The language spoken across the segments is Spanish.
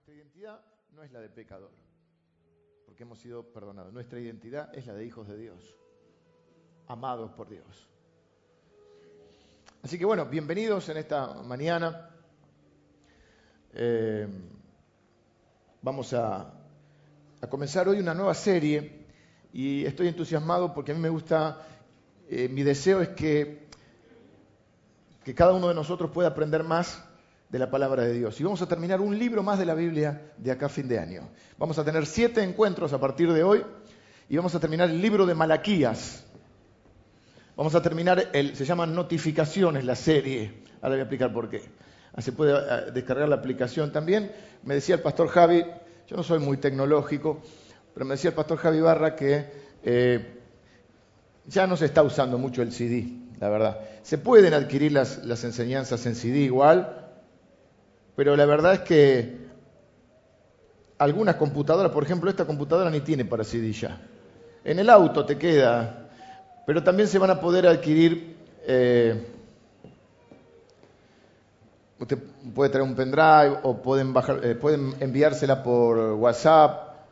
nuestra identidad no es la de pecador, porque hemos sido perdonados. Nuestra identidad es la de hijos de Dios, amados por Dios. Así que bueno, bienvenidos en esta mañana. Eh, vamos a, comenzar hoy una nueva serie y estoy entusiasmado porque a mí me gusta, eh, mi deseo es que, que cada uno de nosotros pueda aprender más de la palabra de Dios. Y vamos a terminar un libro más de la Biblia de acá a fin de año. Vamos a tener siete encuentros a partir de hoy y vamos a terminar el libro de Malaquías. Vamos a terminar, el, se llaman notificaciones la serie. Ahora voy a explicar por qué. Ah, se puede ah, descargar la aplicación también. Me decía el pastor Javi, yo no soy muy tecnológico, pero me decía el pastor Javi Barra que eh, ya no se está usando mucho el CD, la verdad. Se pueden adquirir las, las enseñanzas en CD igual, pero la verdad es que algunas computadoras, por ejemplo, esta computadora ni tiene para CD. En el auto te queda, pero también se van a poder adquirir. Eh, usted puede traer un pendrive o pueden, bajar, eh, enviársela por WhatsApp,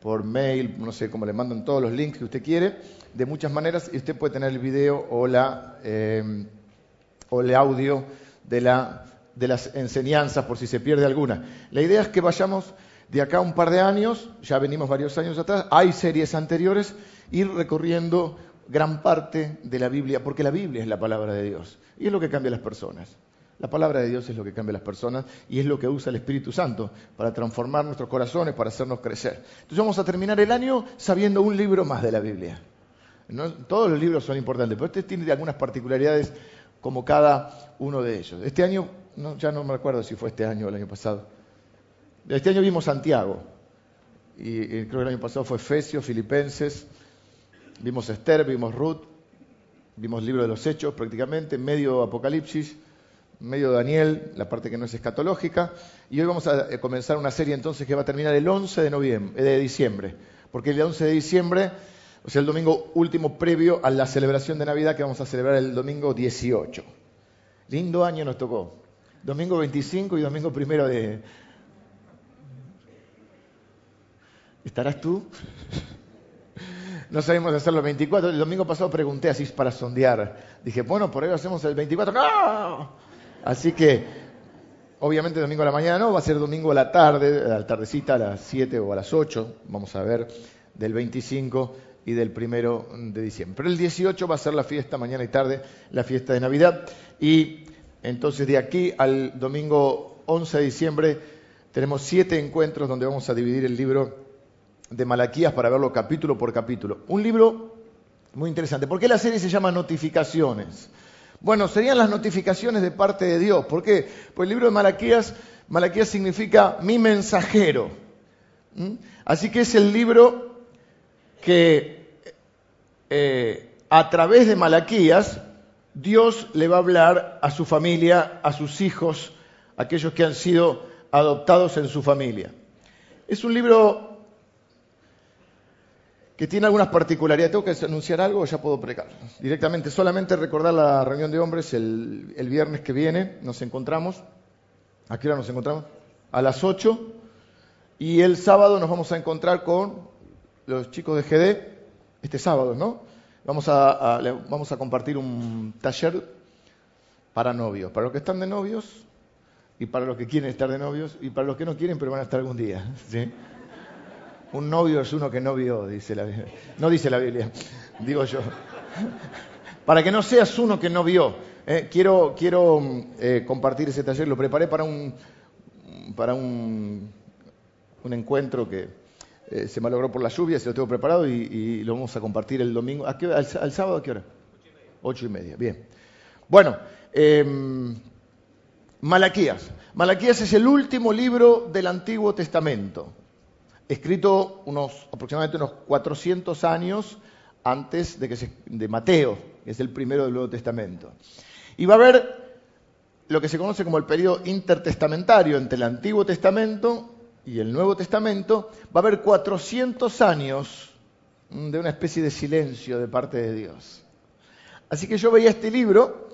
por mail, no sé cómo le mandan todos los links que usted quiere, de muchas maneras, y usted puede tener el video o, la, eh, o el audio de la de las enseñanzas por si se pierde alguna. La idea es que vayamos de acá un par de años, ya venimos varios años atrás, hay series anteriores, ir recorriendo gran parte de la Biblia, porque la Biblia es la palabra de Dios y es lo que cambia a las personas. La palabra de Dios es lo que cambia a las personas y es lo que usa el Espíritu Santo para transformar nuestros corazones, para hacernos crecer. Entonces vamos a terminar el año sabiendo un libro más de la Biblia. ¿No? Todos los libros son importantes, pero este tiene algunas particularidades como cada uno de ellos. Este año no, ya no me acuerdo si fue este año o el año pasado. Este año vimos Santiago, y, creo que el año pasado fue Efesios, Filipenses, vimos Esther, vimos Ruth, vimos libro de los Hechos prácticamente, medio Apocalipsis, medio Daniel, la parte que no es escatológica, y hoy vamos a eh, comenzar una serie entonces que va a terminar el 11 de, noviembre, de diciembre, porque el 11 de diciembre, o sea, el domingo último previo a la celebración de Navidad que vamos a celebrar el domingo 18. Lindo año nos tocó domingo 25 y domingo primero de... ¿Estarás tú? No sabemos hacerlo el 24. El domingo pasado pregunté así para sondear. Dije, bueno, por ahí lo hacemos el 24. ¡No! Así que, obviamente domingo a la mañana no, va a ser domingo a la tarde, a la tardecita a las 7 o a las 8. Vamos a ver del 25 y del primero de diciembre. Pero el 18 va a ser la fiesta, mañana y tarde, la fiesta de Navidad. Y entonces, de aquí al domingo 11 de diciembre tenemos siete encuentros donde vamos a dividir el libro de Malaquías para verlo capítulo por capítulo. Un libro muy interesante. ¿Por qué la serie se llama Notificaciones? Bueno, serían las notificaciones de parte de Dios. ¿Por qué? Pues el libro de Malaquías, Malaquías significa mi mensajero. ¿Mm? Así que es el libro que eh, a través de Malaquías Dios le va a hablar a su familia, a sus hijos, aquellos que han sido adoptados en su familia. Es un libro que tiene algunas particularidades. ¿Tengo que anunciar algo ya puedo precar? Directamente, solamente recordar la reunión de hombres el, viernes que viene. Nos encontramos. ¿A qué hora nos encontramos? A las 8. Y el sábado nos vamos a encontrar con los chicos de GD. Este sábado, ¿no? Vamos a, compartir un taller para novios, para los que están de novios y para los que quieren estar de novios y para los que no quieren pero van a estar algún día. Un novio es uno que no vio, dice la Biblia. No dice la Biblia, digo yo. Para que no seas uno que no vio. Eh, quiero quiero eh, compartir ese taller, lo preparé para un, para un encuentro que, eh, se malogró por la lluvia, se lo tengo preparado y, lo vamos a compartir el domingo. ¿A qué, al, sábado a qué hora? Ocho y media. Bien. Bueno, em, Malaquías. Malaquías es el último libro del Antiguo Testamento, escrito unos, aproximadamente unos 400 años antes de, que se, de Mateo, que es el primero del Nuevo Testamento. Y va a haber lo que se conoce como el periodo intertestamentario entre el Antiguo Testamento y el Nuevo Testamento, va a haber 400 años de una especie de silencio de parte de Dios. Así que yo veía este libro,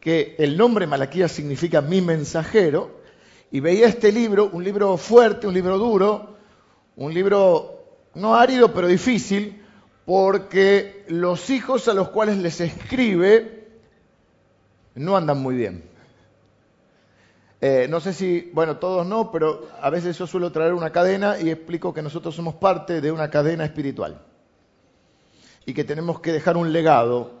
que el nombre Malaquías significa mi mensajero, Y veía este libro, un libro fuerte, un libro duro, un libro no árido, pero difícil, porque los hijos a los cuales les escribe no andan muy bien. Eh, no sé si, bueno, todos no, pero a veces yo suelo traer una cadena y explico que nosotros somos parte de una cadena espiritual y que tenemos que dejar un legado,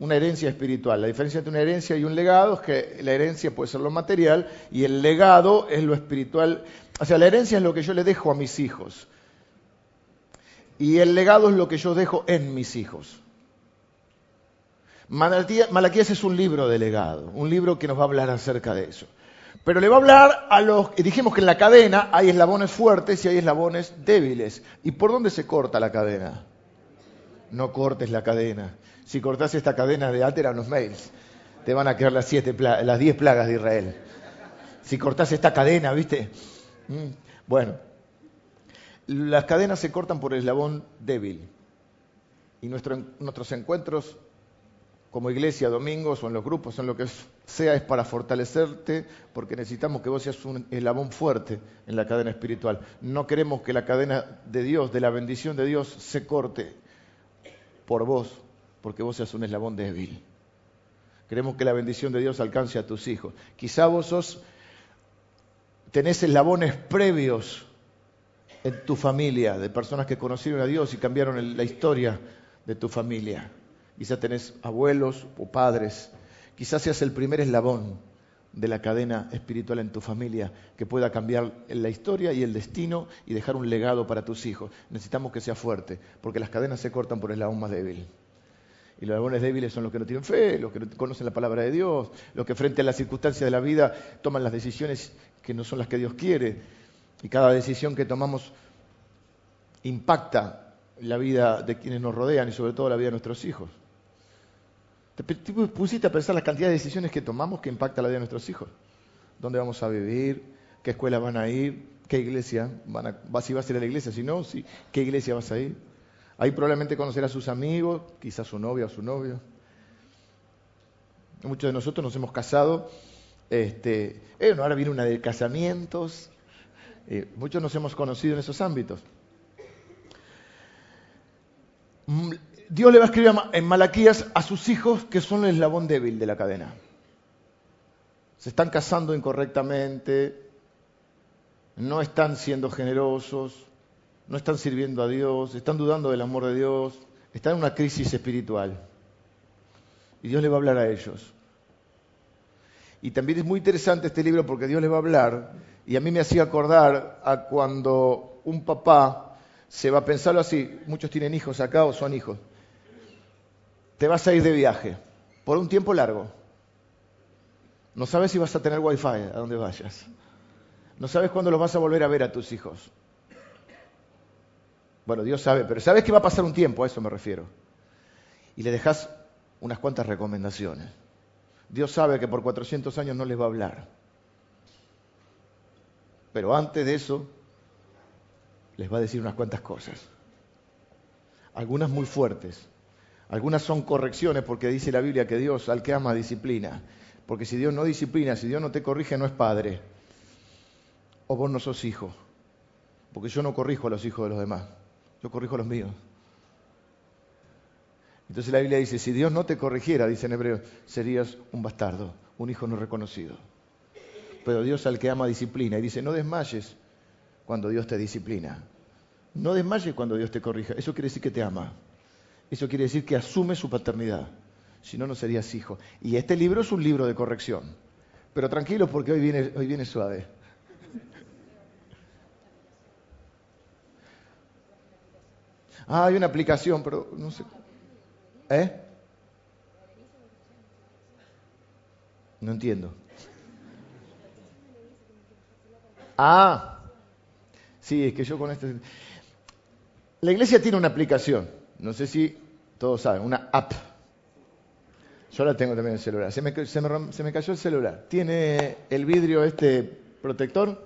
una herencia espiritual. La diferencia entre una herencia y un legado es que la herencia puede ser lo material y el legado es lo espiritual. O sea, la herencia es lo que yo le dejo a mis hijos y el legado es lo que yo dejo en mis hijos. Malaquías es un libro de legado, un libro que nos va a hablar acerca de eso. Pero le va a hablar a los... Dijimos que en la cadena hay eslabones fuertes y hay eslabones débiles. ¿Y por dónde se corta la cadena? No cortes la cadena. Si cortas esta cadena de a los mails, te van a quedar las, siete las diez plagas de Israel. Si cortas esta cadena, ¿viste? Mm, bueno, las cadenas se cortan por el eslabón débil. Y nuestros encuentros como iglesia, domingos o en los grupos, en lo que sea, es para fortalecerte, porque necesitamos que vos seas un eslabón fuerte en la cadena espiritual. No queremos que la cadena de Dios, de la bendición de Dios, se corte por vos, porque vos seas un eslabón débil. Queremos que la bendición de Dios alcance a tus hijos. Quizá vos sos, tenés eslabones previos en tu familia, de personas que conocieron a Dios y cambiaron la historia de tu familia. Quizás tenés abuelos o padres. Quizás seas el primer eslabón de la cadena espiritual en tu familia que pueda cambiar la historia y el destino y dejar un legado para tus hijos. Necesitamos que sea fuerte, porque las cadenas se cortan por el eslabón más débil. Y los eslabones débiles son los que no tienen fe, los que no conocen la palabra de Dios, los que frente a las circunstancias de la vida toman las decisiones que no son las que Dios quiere. Y cada decisión que tomamos impacta la vida de quienes nos rodean y sobre todo la vida de nuestros hijos. ¿Te pusiste a pensar la cantidad de decisiones que tomamos que impacta la vida de nuestros hijos? ¿Dónde vamos a vivir? ¿Qué escuela van a ir? ¿Qué iglesia van a, si vas a ir a la iglesia? Si no, ¿qué iglesia vas a ir? Ahí probablemente conocer a sus amigos, quizás su novia o su novio. Muchos de nosotros nos hemos casado. Este, eh, ahora viene una de casamientos. Eh, muchos nos hemos conocido en esos ámbitos. Dios le va a escribir en Malaquías a sus hijos que son el eslabón débil de la cadena. Se están casando incorrectamente, no están siendo generosos, no están sirviendo a Dios, están dudando del amor de Dios, están en una crisis espiritual. Y Dios le va a hablar a ellos. Y también es muy interesante este libro porque Dios le va a hablar, y a mí me hacía acordar a cuando un papá se va a pensarlo así, muchos tienen hijos acá o son hijos, te vas a ir de viaje por un tiempo largo. No sabes si vas a tener wifi a donde vayas. No sabes cuándo los vas a volver a ver a tus hijos. Bueno, Dios sabe, pero sabes que va a pasar un tiempo, a eso me refiero. Y le dejas unas cuantas recomendaciones. Dios sabe que por 400 años no les va a hablar. Pero antes de eso, les va a decir unas cuantas cosas. Algunas muy fuertes, algunas son correcciones porque dice la Biblia que Dios al que ama disciplina. Porque si Dios no disciplina, si Dios no te corrige, no es padre. O vos no sos hijo. Porque yo no corrijo a los hijos de los demás. Yo corrijo a los míos. Entonces la Biblia dice, si Dios no te corrigiera, dice en hebreo, serías un bastardo, un hijo no reconocido. Pero Dios al que ama disciplina y dice, no desmayes cuando Dios te disciplina. No desmayes cuando Dios te corrija. Eso quiere decir que te ama. Eso quiere decir que asume su paternidad. Si no, no serías hijo. Y este libro es un libro de corrección. Pero tranquilo porque hoy viene, hoy viene suave. Ah, hay una aplicación, pero no sé. ¿Eh? No entiendo. Ah, sí, es que yo con este... La iglesia tiene una aplicación. No sé si todos saben, una app. Yo la tengo también en el celular. Se me, cayó el celular. Tiene el vidrio este protector.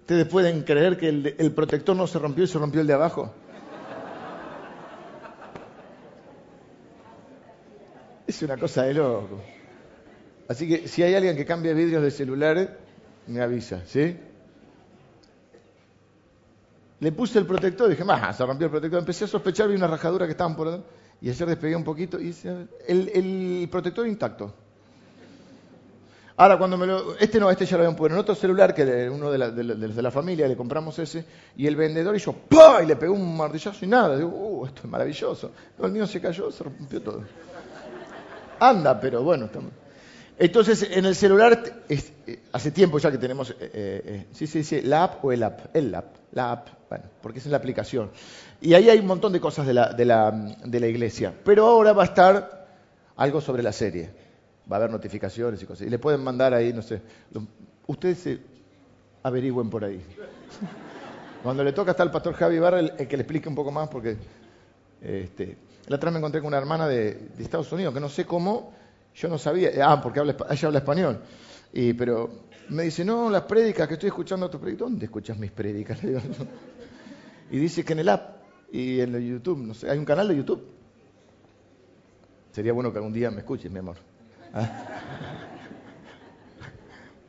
¿Ustedes pueden creer que el, protector no se rompió y se rompió el de abajo? Es una cosa de loco. Así que si hay alguien que cambie vidrios de celulares, me avisa, ¿sí? Le puse el protector y dije, más, se rompió el protector. Empecé a sospechar, vi una rajadura que estaban por. Y ayer despegué un poquito y el, protector intacto. Ahora, cuando me lo. Este no, este ya lo habían puesto en otro celular, que uno de la, de, la, familia, le compramos ese, y el vendedor y yo, ¡pah! Y le pegó un martillazo y nada. Digo, ¡uh! Esto es maravilloso. el mío se cayó, se rompió todo. Anda, pero bueno, estamos. Entonces, en el celular, hace tiempo ya que tenemos, eh, eh, sí, sí, sí, la app o el app, el app, la app, bueno, porque es en la aplicación. Y ahí hay un montón de cosas de la, de la, de la iglesia. Pero ahora va a estar algo sobre la serie. Va a haber notificaciones y cosas. Y le pueden mandar ahí, no sé, ustedes se averigüen por ahí. Cuando le toca estar el pastor Javi Barra, el, que le explique un poco más, porque este, la otra me encontré con una hermana de, de Estados Unidos, que no sé cómo yo no sabía, ah, porque habla, ella habla español. Y, pero me dice, no, las prédicas que estoy escuchando tu prédicas. ¿Dónde escuchas mis prédicas? y dice que en el app y en el YouTube, no sé, hay un canal de YouTube. Sería bueno que algún día me escuches, mi amor. Ah.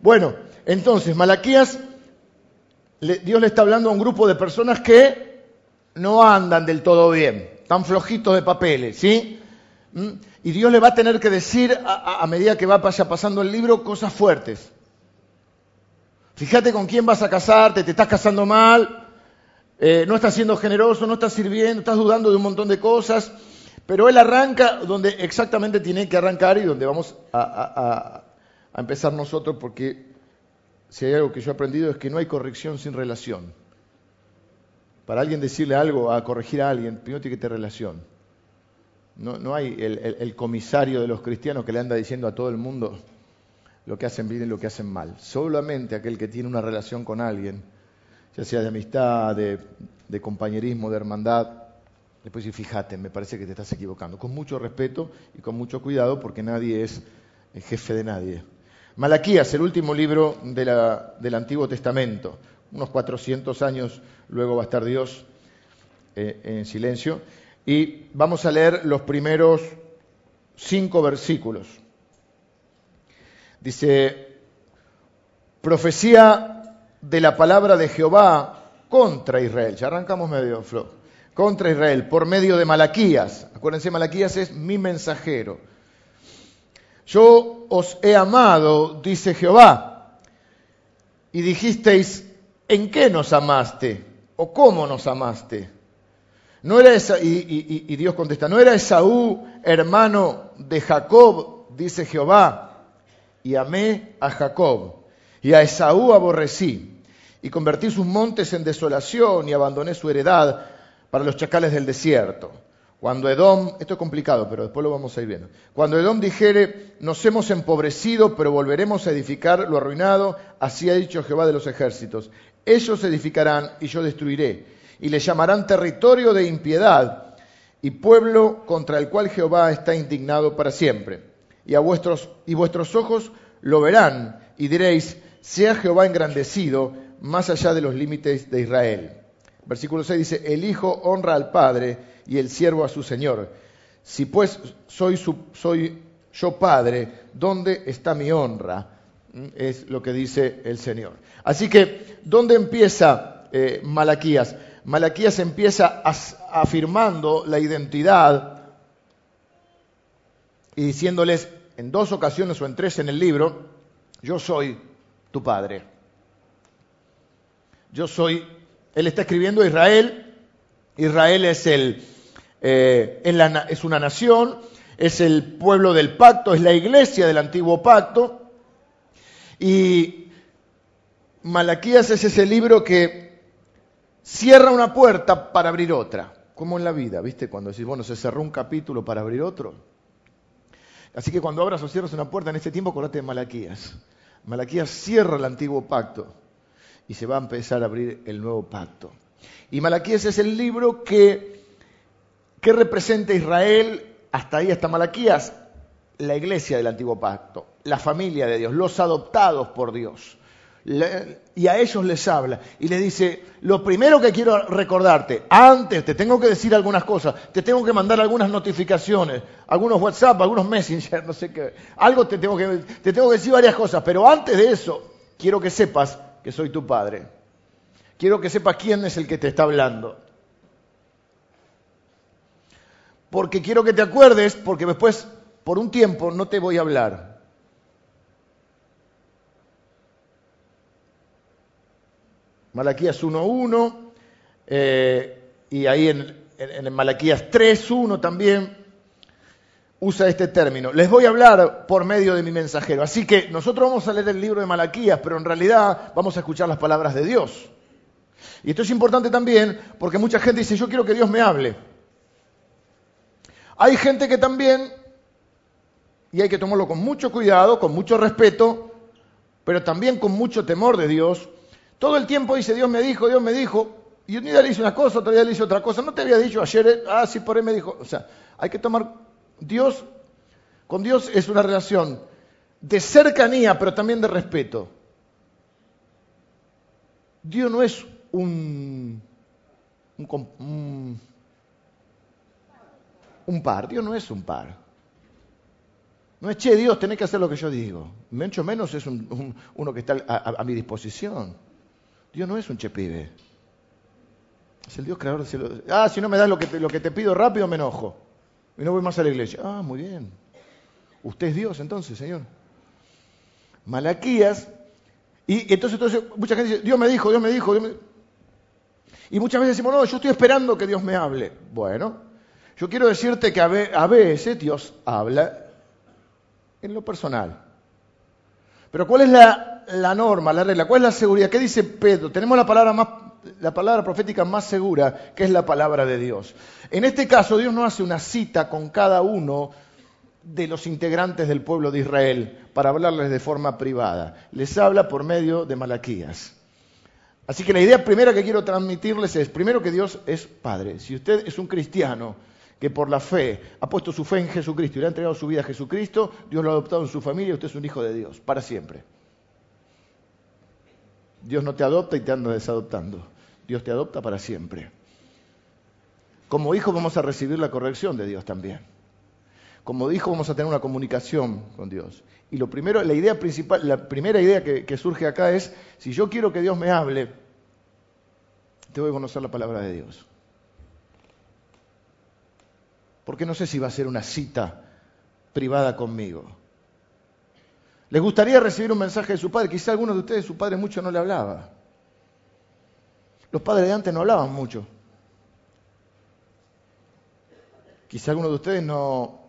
Bueno, entonces, Malaquías, Dios le está hablando a un grupo de personas que no andan del todo bien, están flojitos de papeles, ¿sí? Y Dios le va a tener que decir a, medida que va pasando el libro cosas fuertes. Fíjate con quién vas a casarte, te estás casando mal, eh, no estás siendo generoso, no estás sirviendo, estás dudando de un montón de cosas. Pero Él arranca donde exactamente tiene que arrancar y donde vamos a, a empezar nosotros, porque si hay algo que yo he aprendido es que no hay corrección sin relación. Para alguien decirle algo, a corregir a alguien, primero tiene que tener relación. No, hay el, comisario de los cristianos que le anda diciendo a todo el mundo lo que hacen bien y lo que hacen mal. Solamente aquel que tiene una relación con alguien, ya sea de amistad, de, compañerismo, de hermandad, puede decir, fíjate, me parece que te estás equivocando. Con mucho respeto y con mucho cuidado porque nadie es el jefe de nadie. Malaquías, el último libro del Antiguo Testamento. Unos 400 años luego va a estar Dios eh, en silencio. Y vamos a leer los primeros cinco versículos. Dice, profecía de la palabra de Jehová contra Israel. Ya arrancamos medio flow. Contra Israel, por medio de Malaquías. Acuérdense, Malaquías es mi mensajero. Yo os he amado, dice Jehová. Y dijisteis, ¿en qué nos amaste? ¿O cómo nos amaste? No era esa, y, Dios contesta, ¿no era Esaú hermano de Jacob? Dice Jehová, y amé a Jacob, y a Esaú aborrecí, y convertí sus montes en desolación, y abandoné su heredad para los chacales del desierto. Cuando Edom, esto es complicado, pero después lo vamos a ir viendo. Cuando Edom dijere, nos hemos empobrecido, pero volveremos a edificar lo arruinado, así ha dicho Jehová de los ejércitos. Ellos edificarán y yo destruiré y le llamarán territorio de impiedad y pueblo contra el cual Jehová está indignado para siempre. Y, a vuestros, y vuestros ojos lo verán y diréis, sea Jehová engrandecido más allá de los límites de Israel. Versículo 6 dice, el Hijo honra al Padre y el siervo a su Señor. Si pues soy, soy yo Padre, ¿dónde está mi honra? Mm, es lo que dice el Señor. Así que, ¿dónde empieza eh, Malaquías? Malaquías empieza afirmando la identidad y diciéndoles en dos ocasiones o en tres en el libro, yo soy tu padre. Yo soy, él está escribiendo a Israel, Israel es, el, eh, es una nación, es el pueblo del pacto, es la iglesia del antiguo pacto, y Malaquías es ese libro que cierra una puerta para abrir otra, como en la vida, ¿viste? Cuando decís, bueno, se cerró un capítulo para abrir otro. Así que cuando abras o cierras una puerta en este tiempo, acordate de Malaquías. Malaquías cierra el antiguo pacto y se va a empezar a abrir el nuevo pacto. Y Malaquías es el libro que, que representa Israel, hasta ahí, hasta Malaquías, la iglesia del antiguo pacto, la familia de Dios, los adoptados por Dios y a ellos les habla y les dice, lo primero que quiero recordarte, antes te tengo que decir algunas cosas, te tengo que mandar algunas notificaciones, algunos WhatsApp, algunos Messenger, no sé qué, algo te tengo que, te tengo que decir varias cosas, pero antes de eso quiero que sepas que soy tu padre, quiero que sepas quién es el que te está hablando. Porque quiero que te acuerdes, porque después, por un tiempo, no te voy a hablar. Malaquías 1.1, eh, y ahí en, en Malaquías 3.1 también usa este término. Les voy a hablar por medio de mi mensajero. Así que nosotros vamos a leer el libro de Malaquías, pero en realidad vamos a escuchar las palabras de Dios. Y esto es importante también porque mucha gente dice, yo quiero que Dios me hable. Hay gente que también, y hay que tomarlo con mucho cuidado, con mucho respeto, pero también con mucho temor de Dios, todo el tiempo dice, Dios me dijo, Dios me dijo, y un día le hice una cosa, otro día le hice otra cosa, no te había dicho ayer, eh, ah, sí, por ahí me dijo, o sea, hay que tomar, Dios, con Dios es una relación de cercanía, pero también de respeto. Dios no es un, un, un par. Dios no es un par. No es, che, Dios, tenés que hacer lo que yo digo. Mucho menos es uno que está a, mi disposición. Dios no es un che pibe. Es el Dios creador del cielo. Ah, si no me das lo que, lo que te pido rápido, me enojo. Y no voy más a la iglesia. Ah, muy bien. Usted es Dios entonces, Señor. Malaquías. Y entonces, entonces mucha gente dice, Dios me dijo, Dios me dijo. Dios me... Y muchas veces decimos, no, yo estoy esperando que Dios me hable. Bueno, yo quiero decirte que a veces Dios habla en lo personal. Pero ¿cuál es la, norma, la regla? ¿Cuál es la seguridad? ¿Qué dice Pedro? Tenemos la palabra, más, la palabra profética más segura, que es la palabra de Dios. En este caso, Dios no hace una cita con cada uno de los integrantes del pueblo de Israel para hablarles de forma privada. Les habla por medio de Malaquías. Así que la idea primera que quiero transmitirles es, primero que Dios es Padre. Si usted es un cristiano, que por la fe ha puesto su fe en Jesucristo y le ha entregado su vida a Jesucristo, Dios lo ha adoptado en su familia usted es un hijo de Dios, para siempre. Dios no te adopta y te anda desadoptando. Dios te adopta para siempre. Como hijo vamos a recibir la corrección de Dios también. Como hijo vamos a tener una comunicación con Dios. Y lo primero, la idea principal, la primera idea que, que surge acá es, si yo quiero que Dios me hable, te voy a conocer la palabra de Dios porque no sé si va a ser una cita privada conmigo. ¿Les gustaría recibir un mensaje de su padre? Quizá algunos de ustedes, su padre mucho no le hablaba. Los padres de antes no hablaban mucho. Quizá algunos de ustedes no,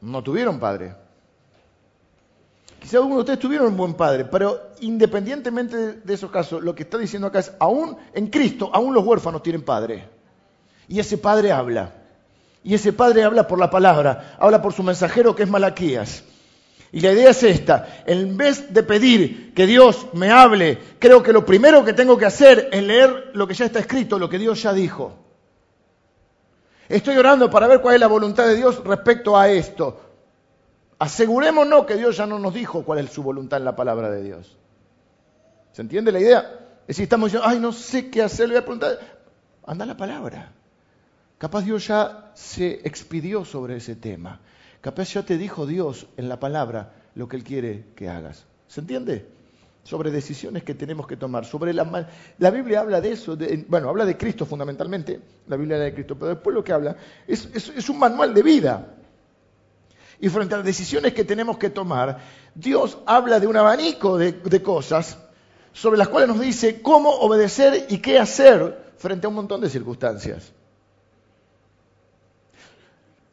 no tuvieron padre. Quizá algunos de ustedes tuvieron un buen padre, pero independientemente de esos casos, lo que está diciendo acá es, aún en Cristo, aún los huérfanos tienen padre. Y ese padre habla. Y ese padre habla por la palabra, habla por su mensajero que es Malaquías. Y la idea es esta, en vez de pedir que Dios me hable, creo que lo primero que tengo que hacer es leer lo que ya está escrito, lo que Dios ya dijo. Estoy orando para ver cuál es la voluntad de Dios respecto a esto. Asegurémonos que Dios ya no nos dijo cuál es su voluntad en la palabra de Dis. ¿Se entiende la idea? Es decir, estamos diciendo, ay, no sé qué hacer, le voy a preguntar. Anda la palabra. Capaz Dios ya se expidió sobre ese tema. Capaz ya te dijo Dios en la palabra lo que Él quiere que hagas. ¿Se entiende? Sobre decisiones que tenemos que tomar. Sobre la, la Biblia habla de eso, bueno, habla de Cristo fundamentalmente, la Biblia habla de Cristo, pero después lo que habla es, un manual de vida. Y frente a las decisiones que tenemos que tomar, Dios habla de un abanico de, de cosas sobre las cuales nos dice cómo obedecer y qué hacer frente a un montón de circunstancias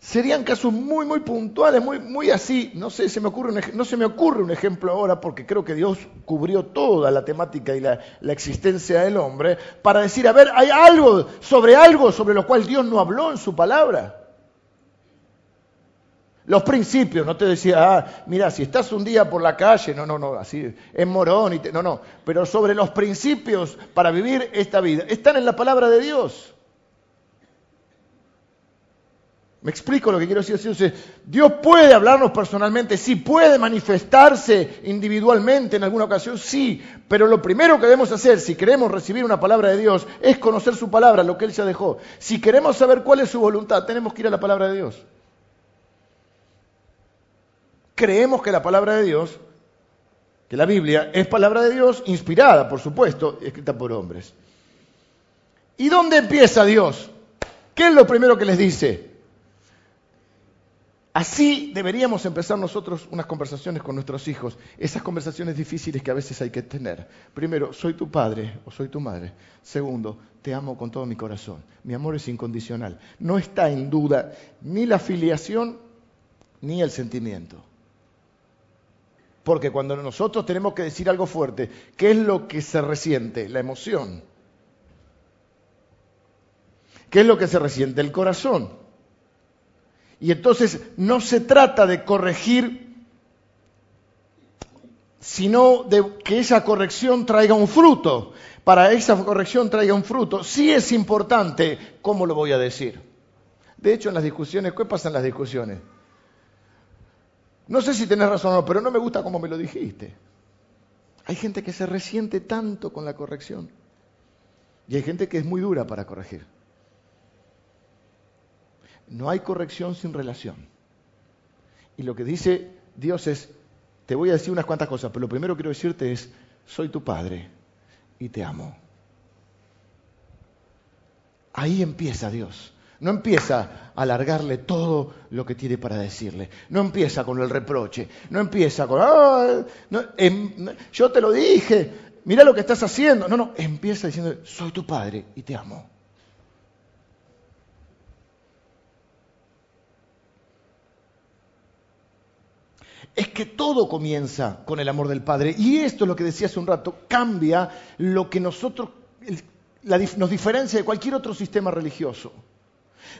serían casos muy, muy puntuales, muy, muy así. No, sé, se me ocurre un, no se me ocurre un ejemplo ahora porque creo que Dios cubrió toda la temática y la, existencia del hombre para decir, a ver, hay algo sobre algo sobre lo cual Dios no habló en su palabra. Los principios, no te decía, ah, mira, si estás un día por la calle, no, no, no, así, en morón, y no, no, pero sobre los principios para vivir esta vida, están en la palabra de Dios. Me explico lo que quiero decir. Dios puede hablarnos personalmente, sí, puede manifestarse individualmente en alguna ocasión, sí, pero lo primero que debemos hacer si queremos recibir una palabra de Dios es conocer su palabra, lo que Él ya dejó. Si queremos saber cuál es su voluntad, tenemos que ir a la palabra de Dios. Creemos que la palabra de Dios que la Biblia es palabra de Dios, inspirada, por supuesto, escrita por hombres. ¿Y dónde empieza Dios? ¿Qué es lo primero que les dice? Así deberíamos empezar nosotros unas conversaciones con nuestros hijos, esas conversaciones difíciles que a veces hay que tener. Primero, soy tu padre o soy tu madre. Segundo, te amo con todo mi corazón. Mi amor es incondicional. No está en duda ni la filiación ni el sentimiento. Porque cuando nosotros tenemos que decir algo fuerte, ¿qué es lo que se resiente? La emoción. ¿Qué es lo que se resiente? El corazón. Y entonces no se trata de corregir, sino de que esa corrección traiga un fruto. Para esa corrección traiga un fruto, sí es importante cómo lo voy a decir. De hecho, en las discusiones, ¿qué pasa en las discusiones? No sé si tenés razón o no, pero no me gusta cómo me lo dijiste. Hay gente que se resiente tanto con la corrección. Y hay gente que es muy dura para corregir. No hay corrección sin relación. Y lo que dice Dios es, te voy a decir unas cuantas cosas, pero lo primero que quiero decirte es, soy tu padre y te amo. Ahí empieza Dios. No empieza a alargarle todo lo que tiene para decirle. No empieza con el reproche. No empieza con, em, yo te lo dije, mira lo que estás haciendo. No, no, empieza diciendo, soy tu padre y te amo. Es que todo comienza con el amor del Padre. Y esto es lo que decía hace un rato, cambia lo que nosotros, nos diferencia de cualquier otro sistema religioso.